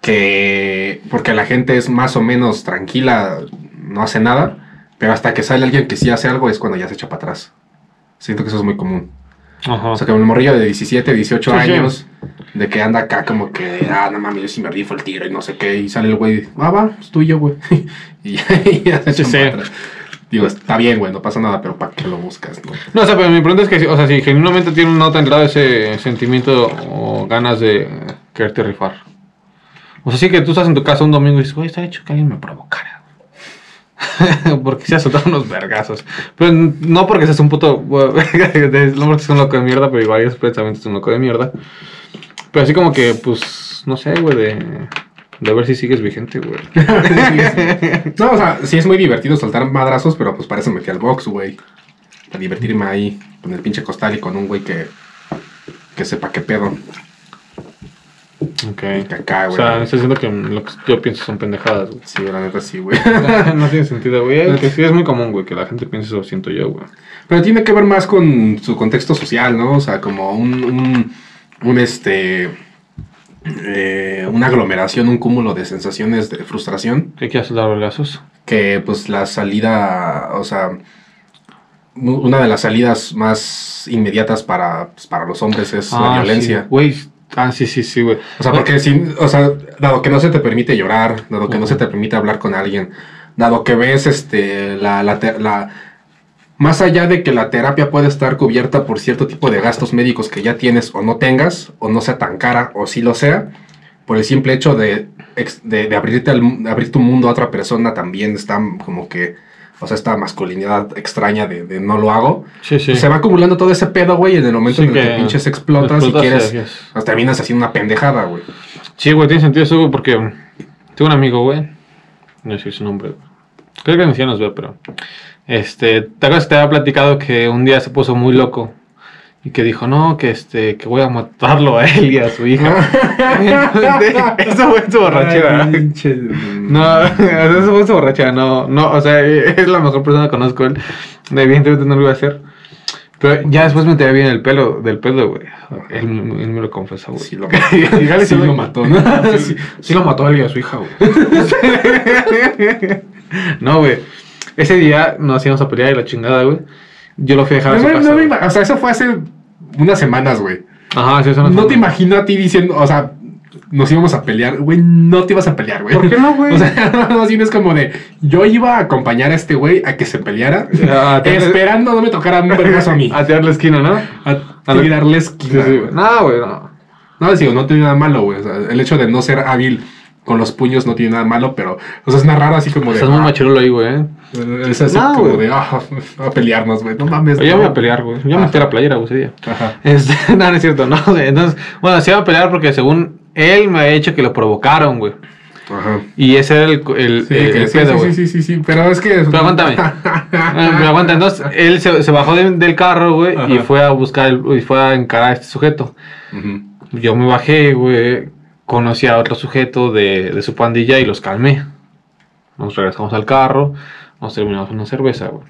que, porque la gente es más o menos tranquila, no hace nada, pero hasta que sale alguien que sí hace algo es cuando ya se echa para atrás. Siento que eso es muy común. Ajá. O sea, como el morrillo de 17, 18 Sí, sí. años, de que anda acá como que, ah, no mames, yo sí me rifo el tiro y no sé qué, y sale el güey, ah, va, es tuyo, güey. [laughs] y ya, y ya se Sí, sí. para atrás. Digo, está bien, güey, no pasa nada, pero ¿para qué lo buscas? No? No, o sea, pero mi pregunta es que, o sea, si genuinamente tiene no tendrá ese sentimiento o ganas de quererte rifar. O sea, sí que tú estás en tu casa un domingo y dices, güey, está hecho que alguien me provocara. [laughs] porque se soltado unos vergazos. Pero no porque seas un puto. [laughs] no porque seas un loco de mierda, pero igual es precisamente es un loco de mierda. Pero así como que, pues, no sé, güey, de, de ver si sigues vigente, güey. [laughs] no, o sea, sí es muy divertido soltar madrazos, pero pues para eso me fui al box, güey. Para divertirme ahí, con el pinche costal y con un güey que, que sepa qué pedo. Ok. O sea, estoy diciendo que lo que yo pienso son pendejadas, güey. Sí, la neta sí, güey. [laughs] no tiene sentido, güey. Es Que sí es muy común, güey, que la gente piense eso, siento yo, güey. Pero tiene que ver más con su contexto social, ¿no? O sea, como un, un, un, este, eh, una aglomeración, un cúmulo de sensaciones de frustración, ¿Qué quieres dar vergazos? que pues la salida, o sea, una de las salidas más inmediatas para, pues, para los hombres es la Ah, violencia. sí, Güey, ah, sí, sí, sí, güey. O sea, porque si, o sea, dado que no se te permite llorar, dado que no se te permite hablar con alguien, dado que ves este la, la, la- más allá de que la terapia puede estar cubierta por cierto tipo de gastos médicos que ya tienes o no tengas, o no sea tan cara, o sí lo sea, por el simple hecho de, de, de abrirte al abrir tu mundo a otra persona también está como que, o sea, esta masculinidad extraña de, de no lo hago. Sí, sí. Se va acumulando todo ese pedo, güey, en el momento Sí, en el que, que pinches explotas, y explotas y quieres, así es. hasta terminas haciendo una pendejada, güey. Sí, güey, tiene sentido eso, güey, porque tengo un amigo, güey. No sé su nombre. güey. Creo que ni nos ve, pero. Este, ¿te acuerdas que te había platicado que un día se puso muy loco? Y que dijo, no, que este, que voy a matarlo a él y a su hija. [laughs] [laughs] eso fue su borrachera. no, [laughs] eso fue su borrachera, no, no, o sea, es la mejor persona que conozco él. Evidentemente no lo iba a hacer. Pero ya después me enteré bien el pelo, del pelo, güey. Él, él me lo confesó, güey. Sí lo mató. sí lo mató, ¿no? sí, sí lo mató a él y a su hija, güey. no, güey. Ese día nos íbamos a pelear y la chingada, güey. Yo lo fui a dejar a su No, me- casa, no me güey. ima- o sea, eso fue hace unas semanas, güey. Ajá, sí, eso no No te imagino a ti diciendo, o sea, nos íbamos a pelear, güey, no te ibas a pelear, güey. ¿Por qué no, güey? [laughs] O sea, [laughs] bien es como de, yo iba a acompañar a este güey a que se peleara, [laughs] A tirarle- esperando no me tocara un vergazo a mí. A tirar la esquina, ¿no? A tirarle esquina, Sí, sí, güey. No, güey, no. No, digo, no tiene nada malo, güey. O sea, el hecho de no ser hábil con los puños no tiene nada malo, pero, o sea, es una rara así como de. Estás muy ah, machirulo ahí, güey. ¿eh? Es así No, como de, ah, a pelearnos, güey. No mames. Yo no. voy a pelear, güey. Yo me metí a la playera, güey, ese día. Ajá. Este, [laughs] no, no es cierto, no. güey. Entonces, bueno, se iba a pelear porque según él me ha hecho que lo provocaron, güey. Ajá. Y ese era el, el, Sí, el- el sí, pedo, sí, sí, sí, sí, pero es que... Pero aguántame. [laughs] Ah, Pero aguanta, entonces él se, se bajó de- del carro, güey, y fue a buscar, el- y fue a encarar a este sujeto. Ujú. Yo me bajé, güey, conocí a otro sujeto de, de su pandilla y los calmé. Nos regresamos al carro, nos terminamos una cerveza, güey.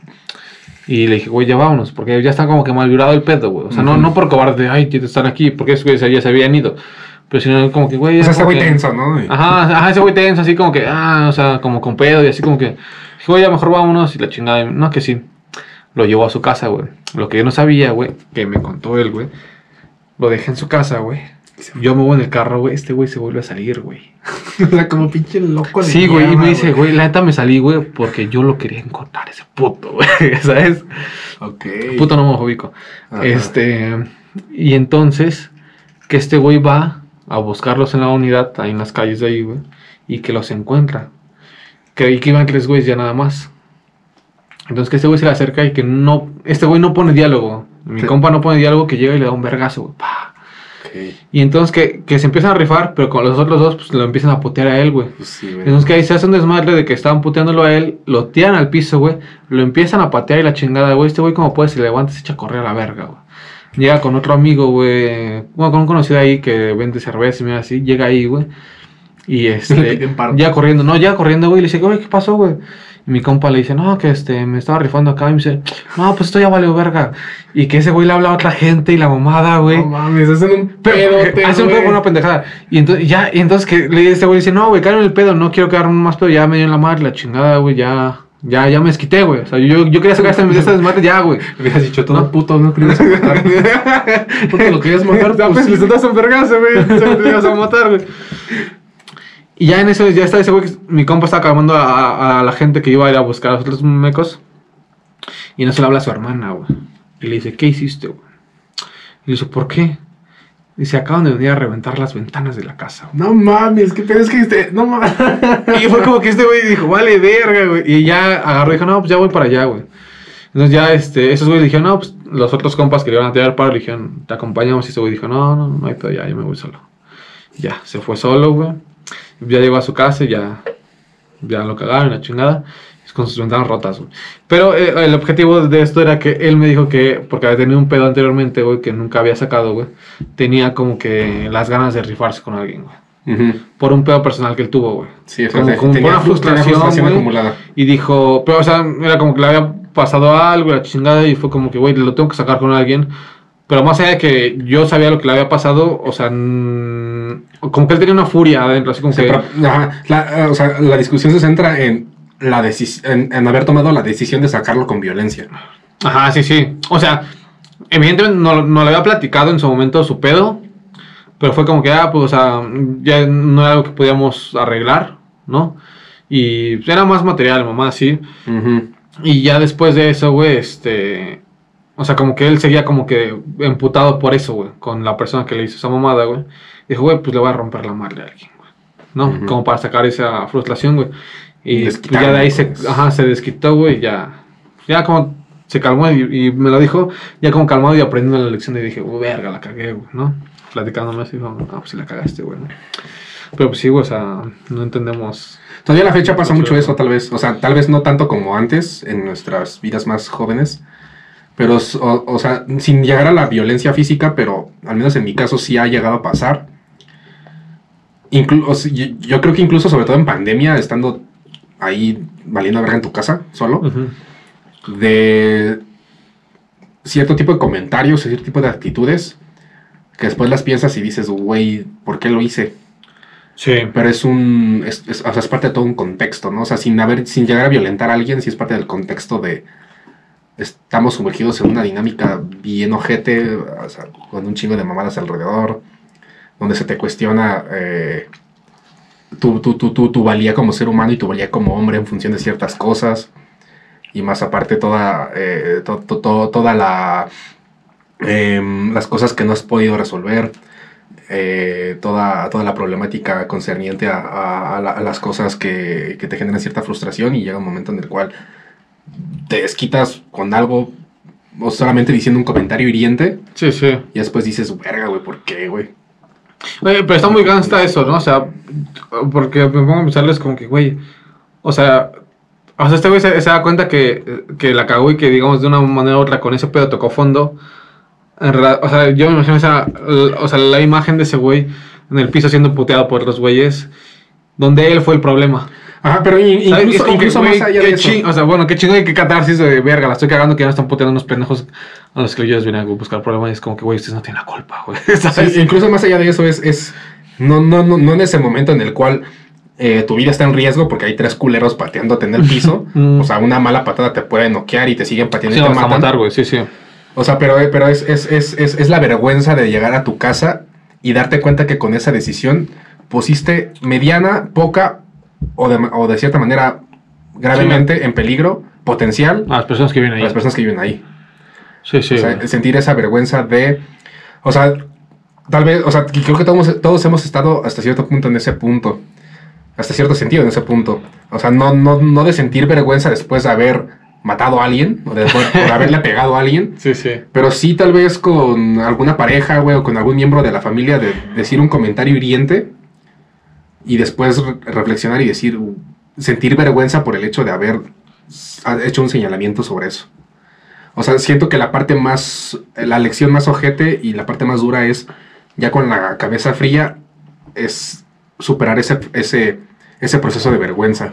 Y le dije, güey, ya vámonos, porque ya está como que mal vibrado el pedo, güey. O sea, no, no por cobarde, ay, que están aquí, porque esos güeyes ya se habían ido. Pero sino como que, güey, O sea, muy que- tenso, ¿no? Ajá, ajá, ese güey tenso, así como que, ah, o sea, como con pedo y así como que, dije, güey, ya mejor vámonos y la chingada, no, que sí. Lo llevó a su casa, güey. Lo que yo no sabía, güey, que me contó él, güey. Lo dejé en su casa, güey. Yo me voy en el carro, güey. Este güey se vuelve a salir, güey. [laughs] O sea, como pinche loco Sí, güey. Y me dice, güey, la neta me salí, güey, porque yo lo quería encontrar, ese puto, güey. [laughs] ¿Sabes? Ok. Puto no homofóbico. Ajá. Este. Y entonces, que este güey va a buscarlos en la unidad, ahí en las calles de ahí, güey. Y que los encuentra. Creí que iban tres güeyes ya nada más. Entonces que este güey se le acerca y que no. Este güey no pone diálogo. Mi Sí. compa no pone diálogo, que llega y le da un vergazo, güey. Y entonces que, que se empiezan a rifar, pero con los otros dos, pues lo empiezan a putear a él, güey. Pues sí, güey. Entonces que ahí se hace un desmadre de que estaban puteándolo a él, lo tiran al piso, güey, lo empiezan a patear y la chingada, güey. Este güey como puede se levanta y se echa a correr a la verga, güey. Llega con otro amigo, güey, bueno, con un conocido ahí que vende cerveza y mira así, llega ahí, güey. Y [laughs] este, ya corriendo, no, ya corriendo, güey, le dice, güey, ¿qué pasó, güey? Y mi compa le dice, no, que este, me estaba rifando acá. Y me dice, no, pues esto ya valió verga. Y que ese güey le habla a otra gente y la mamada, güey. No mames, hacen un Pero pedote, [laughs] hace un pedo por una pendejada. Y entonces, ya, y entonces que le dice güey, dice, no, güey, cálmame el pedo, no quiero quedarme más pedo, ya me dio en la madre, la chingada, güey, ya, ya, ya me desquité, güey. O sea, yo, yo quería sacar esta, desmadre ya, güey. [laughs] Me habías dicho todo No. puto, no querías matar. Puto, lo querías matar, pues, pues, le un vergazo, güey. Se te ibas a matar, güey. Y ya en eso, ya está ese güey, que mi compa estaba calmando a, a- a la gente que iba a ir a buscar a los otros mecos. Y en eso le habla a su hermana, güey. Y le dice, ¿qué hiciste, güey? Y le dice, ¿por qué? Dice, acaban de venir a reventar las ventanas de la casa, güey. No mames, que pero es que este, no mames. [laughs] Y fue como que este güey dijo, vale, verga, güey. Y ya agarró y dijo, no, pues ya voy para allá, güey. Entonces ya, este, esos güeyes dijeron, no, pues los otros compas que le iban a tirar paro le dijeron, te acompañamos. Y ese güey dijo, no, no, no hay pedo, ya, yo me voy solo. Ya, se fue solo, güey. Ya llegó a su casa y ya, ya lo cagaron, la chingada. Con sus ventanas rotas, güey. Pero eh, el objetivo de esto era que él me dijo que, porque había tenido un pedo anteriormente, güey, que nunca había sacado, güey. Tenía como que las ganas de rifarse con alguien, güey. Ujú. Por un pedo personal que él tuvo, güey. Sí, o sea, Como, como tenía una frustración, güey. acumulada. Y dijo, pero o sea, era como que le había pasado algo, la chingada, y fue como que, güey, lo tengo que sacar con alguien. Pero más allá de que yo sabía lo que le había pasado, o sea, como que él tenía una furia adentro, así como que... ajá, la, o sea, la discusión se centra en la en, en haber tomado la decisión de sacarlo con violencia. Ajá, sí, sí. O sea, evidentemente no, no le había platicado en su momento su pedo, pero fue como que, ah, pues, o sea, ya no era algo que podíamos arreglar, ¿no? Y era más material, mamá, sí. Y ya después de eso, güey, este. O sea, como que él seguía como que emputado por eso, güey, con la persona que le hizo esa mamada, güey. Dijo, güey, pues le voy a romper la madre a alguien, güey. ¿No? Como para sacar esa frustración, güey. Y pues, ya de ahí se, pues. ajá, se desquitó, güey, ya. Ya como se calmó y, y me lo dijo, ya como calmado y aprendiendo la lección. Y dije, "Uy, verga, la cagué, güey, ¿no? Platicándome así, dijo, ah, pues sí la cagaste, güey, ¿no? Pero pues sí, güey, o sea, no entendemos. Todavía a la fecha pasa Mucho eso, tal vez. O sea, tal vez no tanto como antes, en nuestras vidas más jóvenes. Pero, o, o sea, sin llegar a la violencia física, pero al menos en mi caso sí ha llegado a pasar. Inclu- o sea, yo, yo creo que incluso, sobre todo en pandemia, estando ahí valiendo verga en tu casa, solo, de cierto tipo de comentarios, cierto tipo de actitudes, que después las piensas y dices, güey, ¿por qué lo hice? Sí. Pero es un. Es, es- o sea, es parte de todo un contexto, ¿no? O sea, sin, haber, sin llegar a violentar a alguien, sí es parte del contexto de. Estamos sumergidos en una dinámica bien ojete, con un chingo de mamadas alrededor, donde se te cuestiona eh, tu, tu, tu, tu, valía como ser humano y tu valía como hombre en función de ciertas cosas. Y más aparte, toda, eh, to- to- to- toda la. em, las cosas que no has podido resolver eh, toda, toda la problemática concerniente a, a- a a las cosas que, que te generan cierta frustración y llega un momento en el cual te desquitas con algo o solamente diciendo un comentario hiriente Sí, sí. y después dices, verga, güey, ¿por qué, güey? Oye, pero está muy gangsta eso, ¿no? O sea, porque me pongo a pensarles como que, güey, o sea, o sea, este güey se, se da cuenta que, que la cagó y que, digamos, de una manera u otra con ese pedo tocó fondo. En realidad, o sea, yo me imagino esa, o sea, la imagen de ese güey en el piso siendo puteado por los güeyes, donde él fue el problema. Ajá, pero incluso, que, más allá de eso. ching- o sea, bueno, qué chingo y qué catarsis de verga, la estoy cagando que ya me están puteando unos pendejos a los que ellos vienen a buscar problemas y es como que, güey, ustedes no tienen la culpa, güey. [laughs] incluso más allá de eso es, es no, no, no, no en ese momento en el cual eh, tu vida está en riesgo porque hay tres culeros pateándote en el piso. [laughs] Mm. o sea, una mala patada te puede noquear y te siguen pateando Sí, y te a matan. matar, güey, sí, sí. O sea, pero, pero es, es, es, es, es la vergüenza de llegar a tu casa y darte cuenta que con esa decisión pusiste mediana, poca o de, o de cierta manera gravemente en peligro potencial A las personas que vienen a ahí. las personas que viven ahí. Sí, sí. O sea, sentir esa vergüenza de. O sea, tal vez, o sea, creo que todos, todos hemos estado hasta cierto punto en ese punto. Hasta cierto sentido en ese punto. O sea, no, no, no de sentir vergüenza después de haber matado a alguien o de, por haberle [laughs] pegado a alguien. Sí, sí. Pero sí, tal vez con alguna pareja, güey, o con algún miembro de la familia, de decir un comentario hiriente y después re- reflexionar y decir, sentir vergüenza por el hecho de haber hecho un señalamiento sobre eso. O sea, siento que la parte más, la lección más ojete y la parte más dura es, ya con la cabeza fría, es superar ese, ese, ese proceso de vergüenza.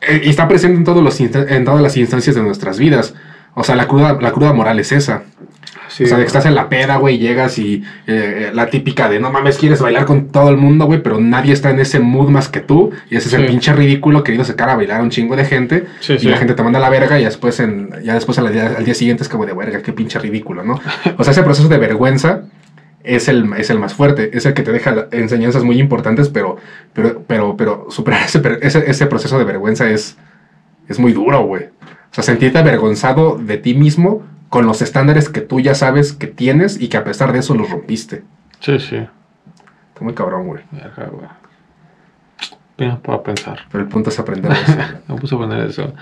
Eh, Y está presente en, en todas las instancias de nuestras vidas. O sea, la cruda, la cruda moral es esa. Sí, o sea, de que estás en la peda, güey, llegas y eh, la típica de no mames, quieres bailar con todo el mundo, güey, pero nadie está en ese mood más que tú. Y ese es Sí. el pinche ridículo querido sacar a bailar a un chingo de gente. Sí, y la gente te manda a la verga y después, en, ya después al día, al día siguiente es como de verga, qué pinche ridículo, ¿no? [laughs] O sea, ese proceso de vergüenza es el, es el más fuerte, es el que te deja enseñanzas muy importantes, pero, pero, pero, pero superar [laughs] ese, ese, ese proceso de vergüenza es, es muy duro, güey. O sea, sentirte avergonzado de ti mismo con los estándares que tú ya sabes que tienes y que a pesar de eso los rompiste. Sí, sí. Está muy cabrón, güey. Verga, güey. Para pensar. Pero el punto es aprender eso. [laughs] Me puse a poner eso.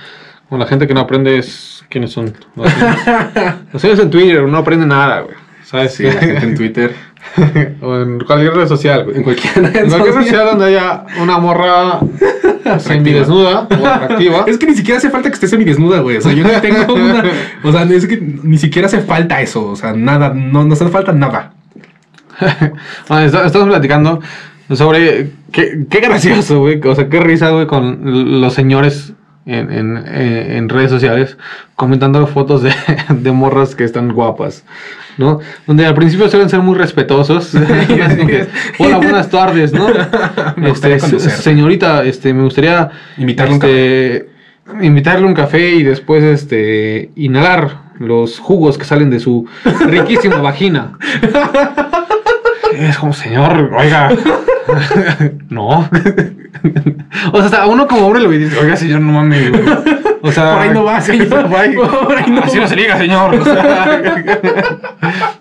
Como la gente que no aprende es. ¿Quiénes son? Los [laughs] Los señores en Twitter no aprenden nada, güey. ¿Sabes? Sí, la gente en Twitter, [laughs] o en cualquier red social, güey. en cualquier red En cualquier red social. social donde haya una morra semidesnuda o atractiva. Es que ni siquiera hace falta que esté semidesnuda, güey. O sea, yo no [laughs] tengo una. O sea, es que ni siquiera hace falta eso. O sea, nada, no nos hace falta nada. [laughs] Bueno, est- estamos platicando sobre qué, qué gracioso, güey. O sea, qué risa, güey, con los señores en, en, en- en redes sociales comentando fotos de, de morras que están guapas, ¿no? Donde al principio suelen ser muy respetuosos. [laughs] [laughs] Hola, buenas tardes, ¿no? [laughs] Me Este, señorita, este, me gustaría Invitarle un este, invitarle un café y después este inhalar los jugos que salen de su riquísima vagina. Es como, señor, oiga. no. o sea, hasta uno como hombre lo dice, oiga, señor, no mames. Güey". O sea, Por ahí no va, [laughs] señor. Por ahí, Por ahí no así va. no se liga, señor. O sea,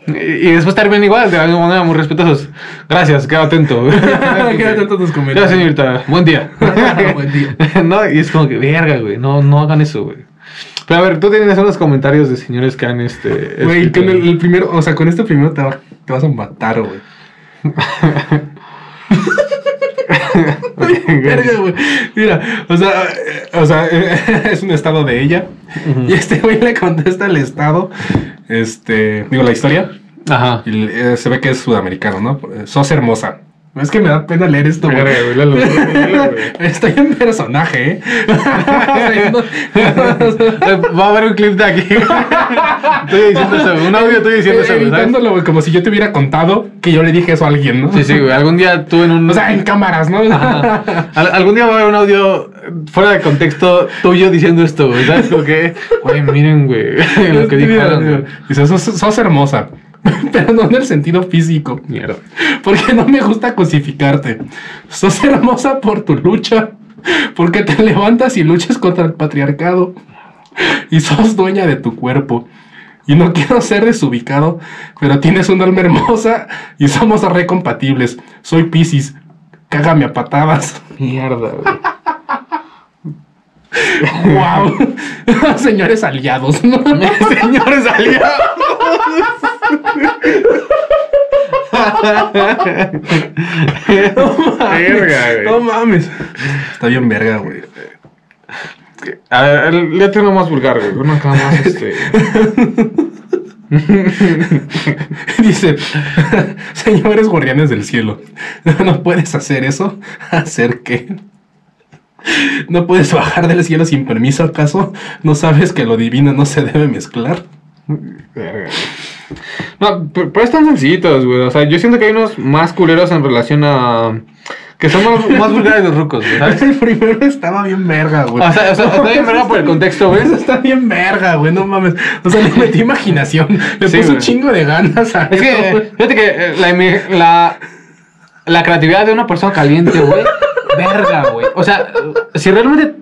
y, y después terminan igual, de alguna manera muy respetuosos. Gracias, queda atento. [laughs] Queda atento a tus comentarios. Gracias, señorita. Buen día. [laughs] Buen día. no, y es como que, verga, güey. No, no hagan eso, güey. Pero a ver, tú tienes unos comentarios de señores que han este. Güey, con el primero, o sea, con este primero te, va- te vas a matar, güey. Verga, güey. Mira, o sea, eh, o sea [laughs] es un estado de ella. Y este güey le contesta al estado, este, digo, la historia. Ajá. Y eh, se ve que es sudamericano, ¿no? Sos hermosa. Es que me da pena leer esto, güey. [laughs] Estoy en personaje, ¿eh? [laughs] Va a haber un clip de aquí. Estoy diciendo eso, un audio estoy diciendo eso. Editándolo, güey, como si yo te hubiera contado que yo le dije eso a alguien, ¿no? Sí, sí, güey. Algún día tú en un. O sea, en cámaras, ¿no? Ajá. Al- algún día va a haber un audio fuera de contexto tuyo diciendo esto, güey. ¿Sabes? Como que, güey, miren, güey, [laughs] lo que güey. Dice, sos, sos hermosa. [laughs] Pero no en el sentido físico. Mierda. Porque no me gusta cosificarte. Sos hermosa por tu lucha. Porque te levantas y luchas contra el patriarcado. Y sos dueña de tu cuerpo. Y no quiero ser desubicado, pero tienes un alma hermosa y somos re compatibles. Soy Piscis. Cágame a patadas. Mierda, güey. ¡Wow! [laughs] Señores aliados, ¿no? [laughs] Señores aliados. Verga, güey. No mames. Está bien verga, güey. A ver, léete uno más vulgar, güey. Uno acá más, este. [laughs] Dice, señores guardianes del cielo, ¿no puedes hacer eso? ¿Hacer qué? ¿No puedes bajar del cielo sin permiso acaso? ¿No sabes que lo divino no se debe mezclar? Verga. No, pero, pero están sencillitos, güey. O sea, yo siento que hay unos más culeros en relación a. Que son más, más vulgares los rucos, güey. ¿sabes? [laughs] El primero estaba bien verga, güey. O sea, o sea, está bien verga por el contexto, güey. Eso está bien verga, güey, no mames. O sea, le metí imaginación, le Sí, puso un güey. chingo de ganas a Es eso, que, güey. fíjate que eh, la, imi- la, la creatividad de una persona caliente, güey, verga, güey. O sea, si realmente,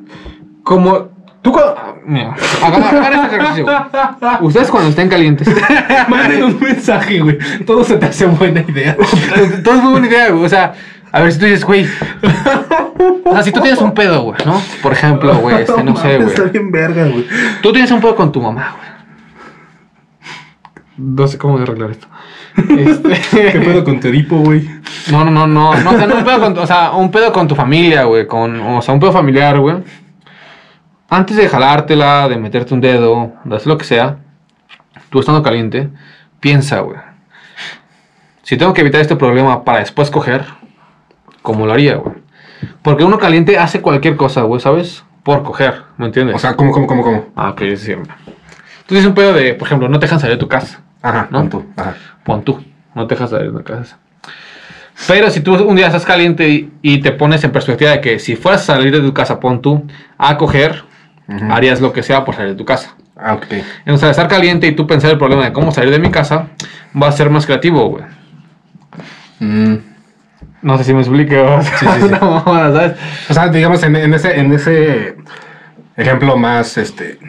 como tú cuando. Mira, hagan, hagan este ejercicio, güey. Ustedes cuando estén calientes. [laughs] Manden un mensaje, güey. Todo se te hace buena idea. [laughs] Todo es muy buena idea, güey. O sea, a ver si tú dices, güey. O sea, si tú tienes un pedo, güey, ¿no? Por ejemplo, güey, este, no [laughs] sé, mames, Está güey. bien verga, güey. Tú tienes un pedo con tu mamá, güey. No sé cómo arreglar esto. Este... ¿Qué pedo con tu Edipo, güey? No, no, no, no, no, o sea, no un pedo con, o sea, un pedo con tu familia, güey, con, o sea, un pedo familiar, güey. Antes de jalártela, de meterte un dedo, de hacer lo que sea, tú estando caliente, piensa, güey. Si tengo que evitar este problema para después coger, ¿cómo lo haría, güey? Porque uno caliente hace cualquier cosa, güey, ¿sabes? Por coger, ¿me entiendes? O sea, ¿cómo, cómo, cómo, cómo? ah, ok, sí. Tú tienes un pedo de, por ejemplo, no te dejan salir de tu casa. Ajá, ¿No? ¿no? tú. Ajá. Pon tú, no te dejas salir de casa. Pero si tú un día estás caliente y, y te pones en perspectiva de que si fueras a salir de tu casa, pon tú, a coger, Harías lo que sea por salir de tu casa. Ah, ok. Entonces, al estar caliente y tú pensar el problema de cómo salir de mi casa, va a ser más creativo, güey. Mm. No sé si me explique. o sea, Sí, sí, sí. [laughs] una mamada, ¿sabes? O sea, digamos, en, en ese, en ese ejemplo más, este,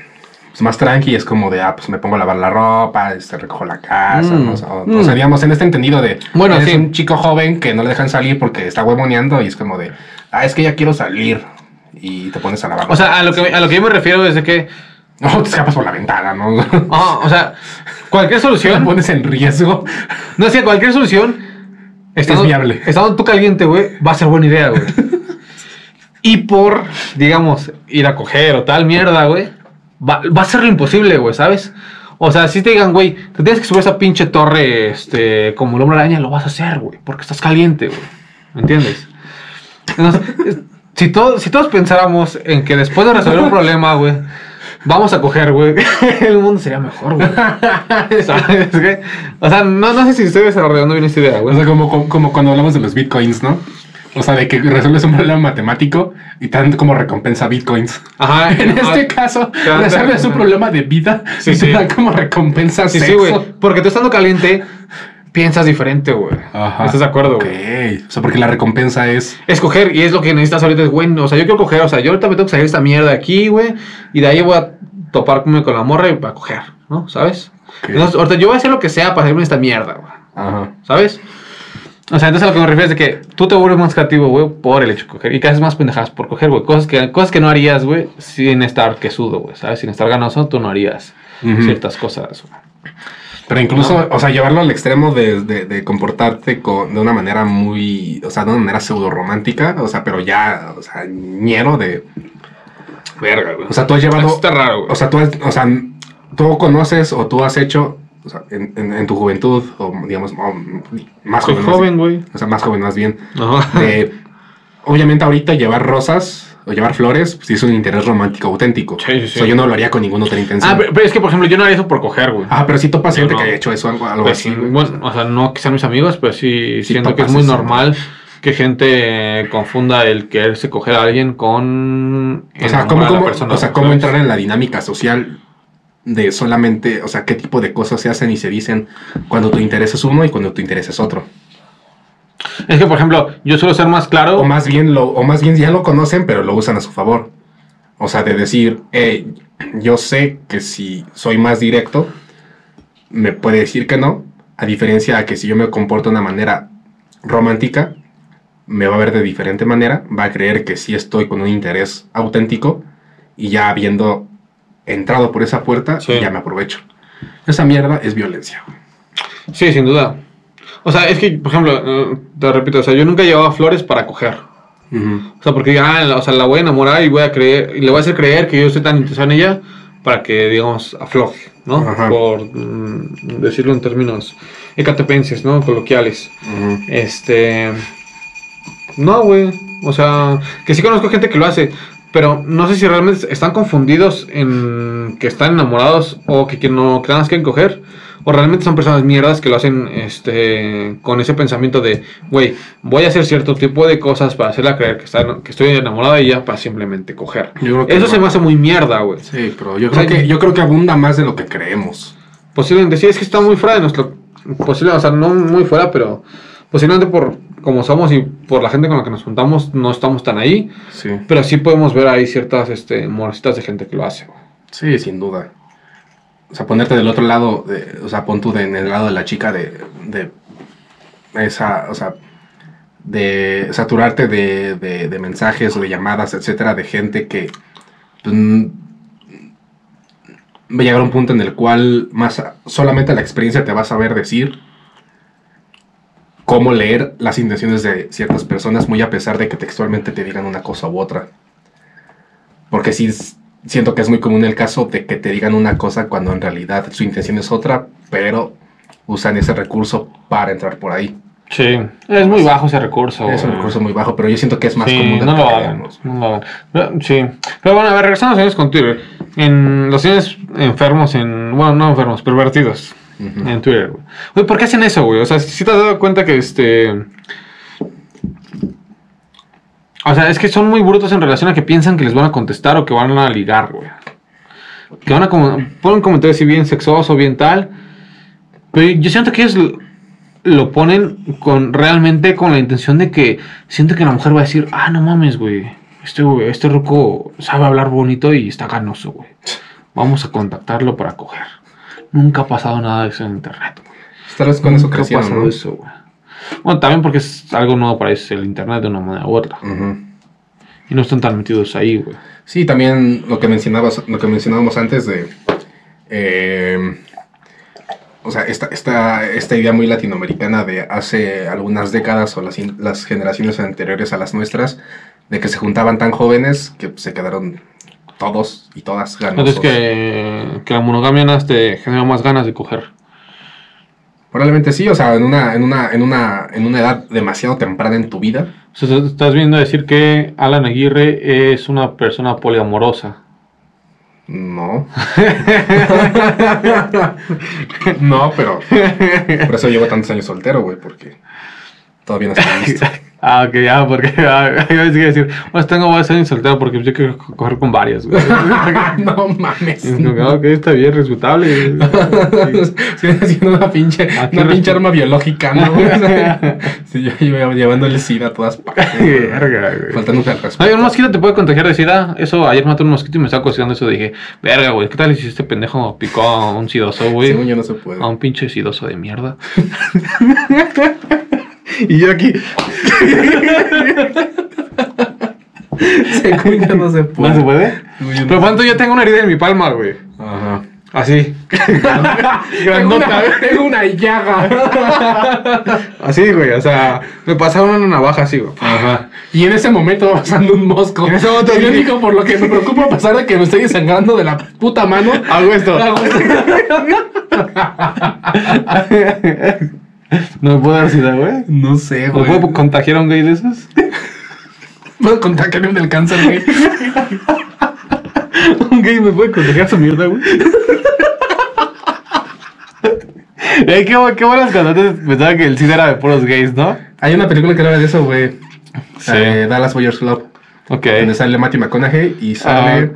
más tranqui, es como de, ah, pues me pongo a lavar la ropa, este, recojo la casa, Mm, ¿no? O sea, o- mm. o sea, digamos, en este entendido de, Bueno, sí. un chico joven que no le dejan salir porque está huevoneando y es como de, ah, es que ya quiero salir y te pones a lavar. O sea, a lo que, a lo que yo me refiero es de que, No, te escapas por la ventana, ¿no? ah, o sea, cualquier [laughs] Te solución, pones en riesgo. no sé, cualquier solución, estando, viable. Estando tú caliente, güey, va a ser buena idea, güey. y por, digamos, ir a coger o tal mierda, güey, va, va a ser lo imposible, güey, ¿sabes? O sea, si te digan, güey, te tienes que subir a esa pinche torre, este, como el hombre araña, lo vas a hacer, güey, porque estás caliente, güey. ¿Me entiendes? Entonces, es- si, todos si todos pensáramos en que después de resolver un problema, güey, vamos a coger, güey, [laughs] el mundo sería mejor, güey. [laughs] ¿Sabes qué? O sea, no, no sé si estoy desarrollando bien esta idea, O güey. sea, como, como, como cuando hablamos de los bitcoins, ¿no? O sea, de que resuelves un problema matemático y te dan como recompensa bitcoins. Ajá. [laughs] En este caso, resuelves un problema de vida Sí, y te sí. dan como recompensa Sí, sí, güey. Porque tú estando caliente, piensas diferente, güey. Ajá. ¿Estás de acuerdo, Ok. güey? O sea, porque la recompensa es. Escoger, y es lo que necesitas ahorita, es, güey, o sea, yo quiero coger, o sea, yo ahorita me tengo que salir de esta mierda de aquí, güey, y de ahí voy a toparme con la morra y para coger, ¿no? ¿Sabes? Ok. Entonces, ahorita yo voy a hacer lo que sea para salirme de esta mierda, güey. Ajá. ¿Sabes? O sea, entonces a lo que me refiero es de que tú te vuelves más creativo, güey, por el hecho de coger. Y que haces más pendejadas por coger, güey. Cosas que, cosas que no harías, güey, sin estar quesudo, güey. ¿Sabes? Sin estar ganoso, tú no harías ciertas cosas, güey. Pero incluso, o sea, llevarlo al extremo de, de- de comportarte con, de una manera muy, o sea, de una manera pseudo romántica, o sea, pero ya, o sea, ñero de, Verga, güey. o sea, tú has llevado, Está raro, güey. o sea, tú, has- o sea, tú conoces o tú has hecho, o sea, en, en- en tu juventud, o digamos, o más Soy joven, joven, güey. o sea, más joven más bien, de, obviamente ahorita llevar rosas o llevar flores, pues sí es un interés romántico auténtico. Sí, sí, sí. O sea, yo no lo haría con ninguna otra intención. Ah, pero, pero es que, por ejemplo, yo no haría eso por coger, güey. Ah, pero sí topas Yo gente no. que haya hecho eso, algo, algo Pues, así. bueno, o sea, no que sean mis amigos, pero sí, siento que es muy normal que gente confunda el quererse coger a alguien con O sea, ¿cómo, cómo- persona, o sea, cómo entrar en la dinámica social de solamente, o sea, qué tipo de cosas se hacen y se dicen cuando tu interés es uno y cuando tu interés es otro. Es que, por ejemplo, yo suelo ser más claro. O más bien lo, o más bien ya lo conocen, pero lo usan a su favor. O sea, de decir, eh, yo sé que si soy más directo, me puede decir que no, a diferencia a que si yo me comporto de una manera romántica, me va a ver de diferente manera, va a creer que sí estoy con un interés auténtico y ya habiendo entrado por esa puerta, Sí. ya me aprovecho. Esa mierda es violencia. Sí, sin duda. O sea, es que, por ejemplo, eh, te repito, o sea, yo nunca llevaba flores para coger. O sea, porque ah, la- o sea, la voy a enamorar y voy a creer, y le voy a hacer creer que yo estoy tan interesado en ella para que, digamos, afloje, ¿no? Ajá. Por mm, decirlo en términos ecatepenses, ¿no? Coloquiales. Este. No, güey. O sea, que sí conozco gente que lo hace. Pero no sé si realmente están confundidos en que están enamorados o que, que no que nada más quieren coger. O realmente son personas mierdas que lo hacen este, con ese pensamiento de, güey, voy a hacer cierto tipo de cosas para hacerla creer que, está, que estoy enamorado de ella para simplemente coger. Eso no. se me hace muy mierda, güey. Sí, pero yo O sea, creo, que, yo creo que abunda más de lo que creemos. Posiblemente sí, es que está muy fuera de nuestro. Posible, o sea, no muy fuera, pero posiblemente por como somos y por la gente con la que nos juntamos, no estamos tan ahí. Sí. Pero sí podemos ver ahí ciertas este, morcitas de gente que lo hace. Sí, sin duda. O sea, ponerte del otro lado, de- o sea, pon tú de- en el lado de la chica de, de esa, o sea, de saturarte de, de- de mensajes o de llamadas, etcétera, de gente que pues, va a llegar a un punto en el cual más solamente la experiencia te va a saber decir cómo leer las intenciones de ciertas personas, muy a pesar de que textualmente te digan una cosa u otra. Porque sí siento que es muy común el caso de que te digan una cosa cuando en realidad su intención es otra, pero usan ese recurso para entrar por ahí. Sí, es muy bajo ese recurso. Es un recurso muy bajo, pero yo siento que es más Sí, común no lo hagan. no lo hagan. Sí. Pero bueno, a ver, regresando a los señores con Twitter. En los señores enfermos, en. Bueno, no enfermos, pervertidos. En Twitter, güey. Güey, ¿por qué hacen eso, güey? O sea, si te has dado cuenta que este. O sea, es que son muy brutos en relación a que piensan que les van a contestar o que van a ligar, güey. Que van a como. Ponen comentarios así bien sexoso, bien tal. Pero yo siento que ellos lo- ponen con realmente con la intención de que siento que la mujer va a decir, ah, no mames, güey. Este, güey, este ruco sabe hablar bonito y está ganoso, güey. Vamos a contactarlo para coger. Nunca ha pasado nada de eso en internet, güey. Tal vez con eso ha pasado ¿no? eso, güey. Bueno, también porque es algo nuevo para ellos el internet de una manera u otra. Y no están tan metidos ahí, güey. Sí, también lo que mencionabas, lo que mencionábamos antes de, eh, o sea, esta, esta, esta idea muy latinoamericana de hace algunas décadas o las, las generaciones anteriores a las nuestras, de que se juntaban tan jóvenes que se quedaron todos y todas ganosos. Entonces que, que la monogamia te genera más ganas de coger. Probablemente sí, o sea, en una, en una, en una, en una edad demasiado temprana en tu vida. O sea, estás viendo decir que Alan Aguirre es una persona poliamorosa. No. [laughs] no, pero por eso llevo tantos años soltero, güey, porque todavía no estoy listo. [laughs] Ah, ok, ya, porque [laughs] ah, yo [laughs] iba a decir, pues tengo varios años soltero porque yo quiero co- coger con varias, güey. [laughs] no mames. Y como ah, ok, está bien, respetable. Estoy haciendo una pinche, Aquí una pinche arma biológica, ¿no? sí, yo iba llevando el SIDA a todas partes. Verga, güey. Faltando el Ay, respeto. un mosquito te puede contagiar de sida. Eso, ayer maté un mosquito y me estaba cocinando eso. Dije, verga, güey, ¿qué tal si este pendejo picó a un sidoso, güey? Según yo no se puede. A un pinche sidoso de mierda. Y yo aquí. Según yo no se puede. ¿No se puede? Yo no Pero cuánto yo tengo una herida en mi palma, güey. Ajá. Así. [laughs] Tengo una, tengo una llaga. [laughs] Así, güey. O sea, me pasaron una navaja así, güey. Ajá. Y en ese momento va pasando un mosco. En ese momento Y lo dije- único por lo que me preocupa, a pesar de que me estoy desangrando de la puta mano, Hago esto. hago esto. [laughs] No me puedo dar sida, güey. No sé, ¿Me güey. puedo contagiar a un gay de esos? [laughs] ¿Puedo contagiarme del cáncer, güey? [laughs] Un gay me puede contagiar su mierda, güey. [laughs] Eh, qué, qué buenas cuando antes pensaba que el cine era de puros gays, ¿no? Hay una película que habla de eso, güey. Sí. Eh, Dallas Boyers Club. Ok. Donde sale Matthew McConaughey y sale.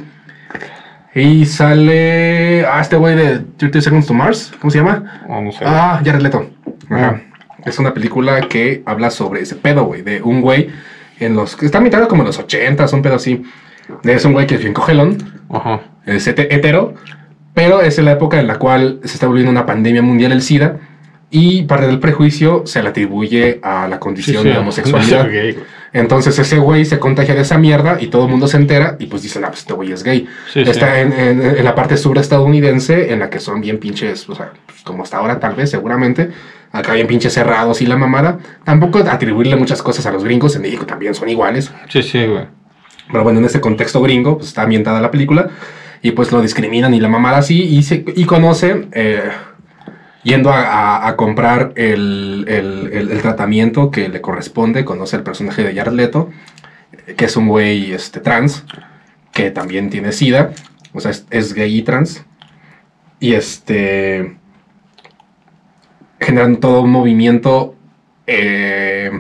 Y sale. Ah, este güey de 30 Seconds to Mars. ¿Cómo se llama? Oh, no sé. Ah, Jared Leto. Ajá. Es una película que habla sobre ese pedo, güey. De un güey en los. que está mitad como en los 80, un pedo así. Es un güey que es bien cogelón. Ajá. Es hete- hetero. Pero es en la época en la cual se está volviendo una pandemia mundial el SIDA. Y parte del prejuicio se le atribuye a la condición de homosexualidad. [laughs] güey. Entonces ese güey se contagia de esa mierda y todo el mundo se entera y pues dicen, ah, pues este güey es gay. Sí, Está sí. En, en- en la parte sur estadounidense en la que son bien pinches, o sea, pues, como hasta ahora tal vez, seguramente. Acá bien pinches cerrados y la mamada. Tampoco atribuirle muchas cosas a los gringos, en México también son iguales. Sí, sí, güey. Pero bueno, en ese contexto gringo, pues está ambientada la película y pues lo discriminan y la mamada así y, se, y conoce, eh, yendo a, a- a comprar el, el- el- el tratamiento que le corresponde, conoce el personaje de Jared Leto, que es un güey este, trans, que también tiene SIDA, o sea, es, es gay y trans, y este generan todo un movimiento, eh,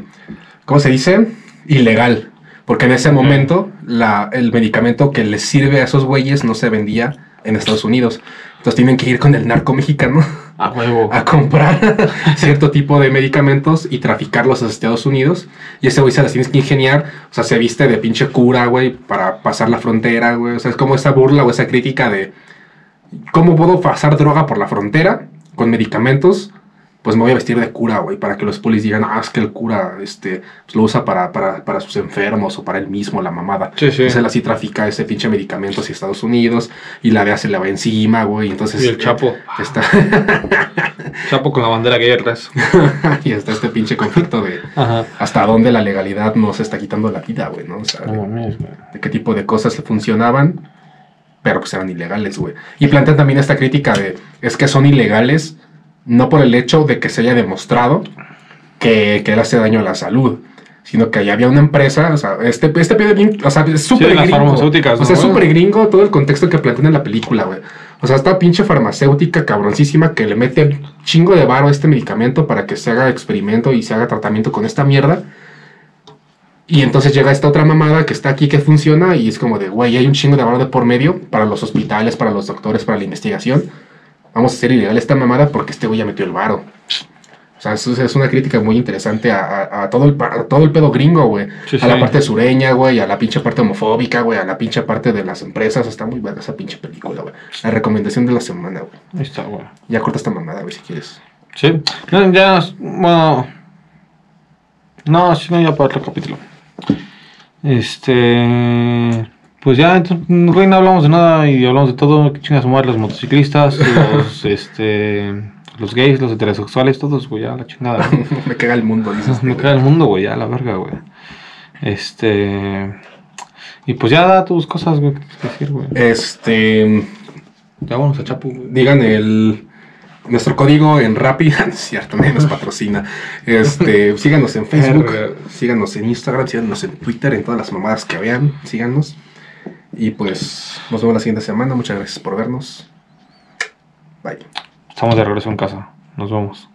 ¿cómo se dice? Ilegal. Porque en ese momento la, el medicamento que les sirve a esos güeyes no se vendía en Estados Unidos. Entonces tienen que ir con el narco mexicano [laughs] A huevo. a comprar [laughs] cierto tipo de medicamentos y traficarlos a Estados Unidos. Y ese güey se las tienes que ingeniar. O sea, se viste de pinche cura, güey, para pasar la frontera, güey. O sea, es como esa burla o esa crítica de cómo puedo pasar droga por la frontera con medicamentos. Pues me voy a vestir de cura, güey, para que los polis digan, ah, es que el cura este, pues, lo usa para, para, para sus enfermos o para él mismo, la mamada. Sí, sí. Entonces él así trafica ese pinche medicamento hacia Estados Unidos y la DEA se le va encima, güey. Entonces Y el Chapo. [laughs] está, [laughs] Chapo con la bandera gay atrás. [laughs] y está este pinche conflicto de Ajá. hasta dónde la legalidad nos está quitando la vida, güey, ¿no? O sea, de qué tipo de cosas funcionaban, pero pues eran ilegales, güey. Y plantean también esta crítica de, es que son ilegales no por el hecho de que se haya demostrado que, que le hace daño a la salud, sino que ahí había una empresa, o sea, este, este pedo bien, o sea, es súper gringo. O sea, es súper gringo todo el contexto que plantean en la película, güey. O sea, esta pinche farmacéutica cabroncísima que le mete chingo de varo a este medicamento para que se haga experimento y se haga tratamiento con esta mierda. Y entonces llega esta otra mamada que está aquí que funciona y es como de, güey, hay un chingo de varo de por medio para los hospitales, para los doctores, para la investigación. Vamos a hacer ilegal esta mamada porque este güey ya metió el varo. O sea, eso es una crítica muy interesante a, a- a todo, el, a todo el pedo gringo, güey. Sí, a la sí. parte sureña, güey, a la pinche parte homofóbica, güey, a la pinche parte de las empresas. Está muy buena esa pinche película, güey. La recomendación de la semana, güey. Ahí está, güey. Ya corta esta mamada, güey, si quieres. Sí. No, ya, bueno. No, si no, ya para otro capítulo. Este. Pues ya, entonces, güey, no hablamos de nada y hablamos de todo. Que chingas sumar los motociclistas, [laughs] los, este. Los gays, los heterosexuales, todos, güey, ya la chingada. güey. [laughs] Me caga el mundo, dices. Me cae el mundo, güey, ya la verga, güey. Este. Y pues ya da tus cosas, güey, que tienes que decir, güey. Este. Ya vamos a Chapu, güey. digan el nuestro código en Rappi, [laughs] cierto, nadie nos patrocina. Este, síganos en Facebook, síganos en Instagram, síganos en Twitter, en todas las mamadas que vean, síganos. Y pues nos vemos la siguiente semana. Muchas gracias por vernos. Bye. Estamos de regreso en casa. Nos vemos.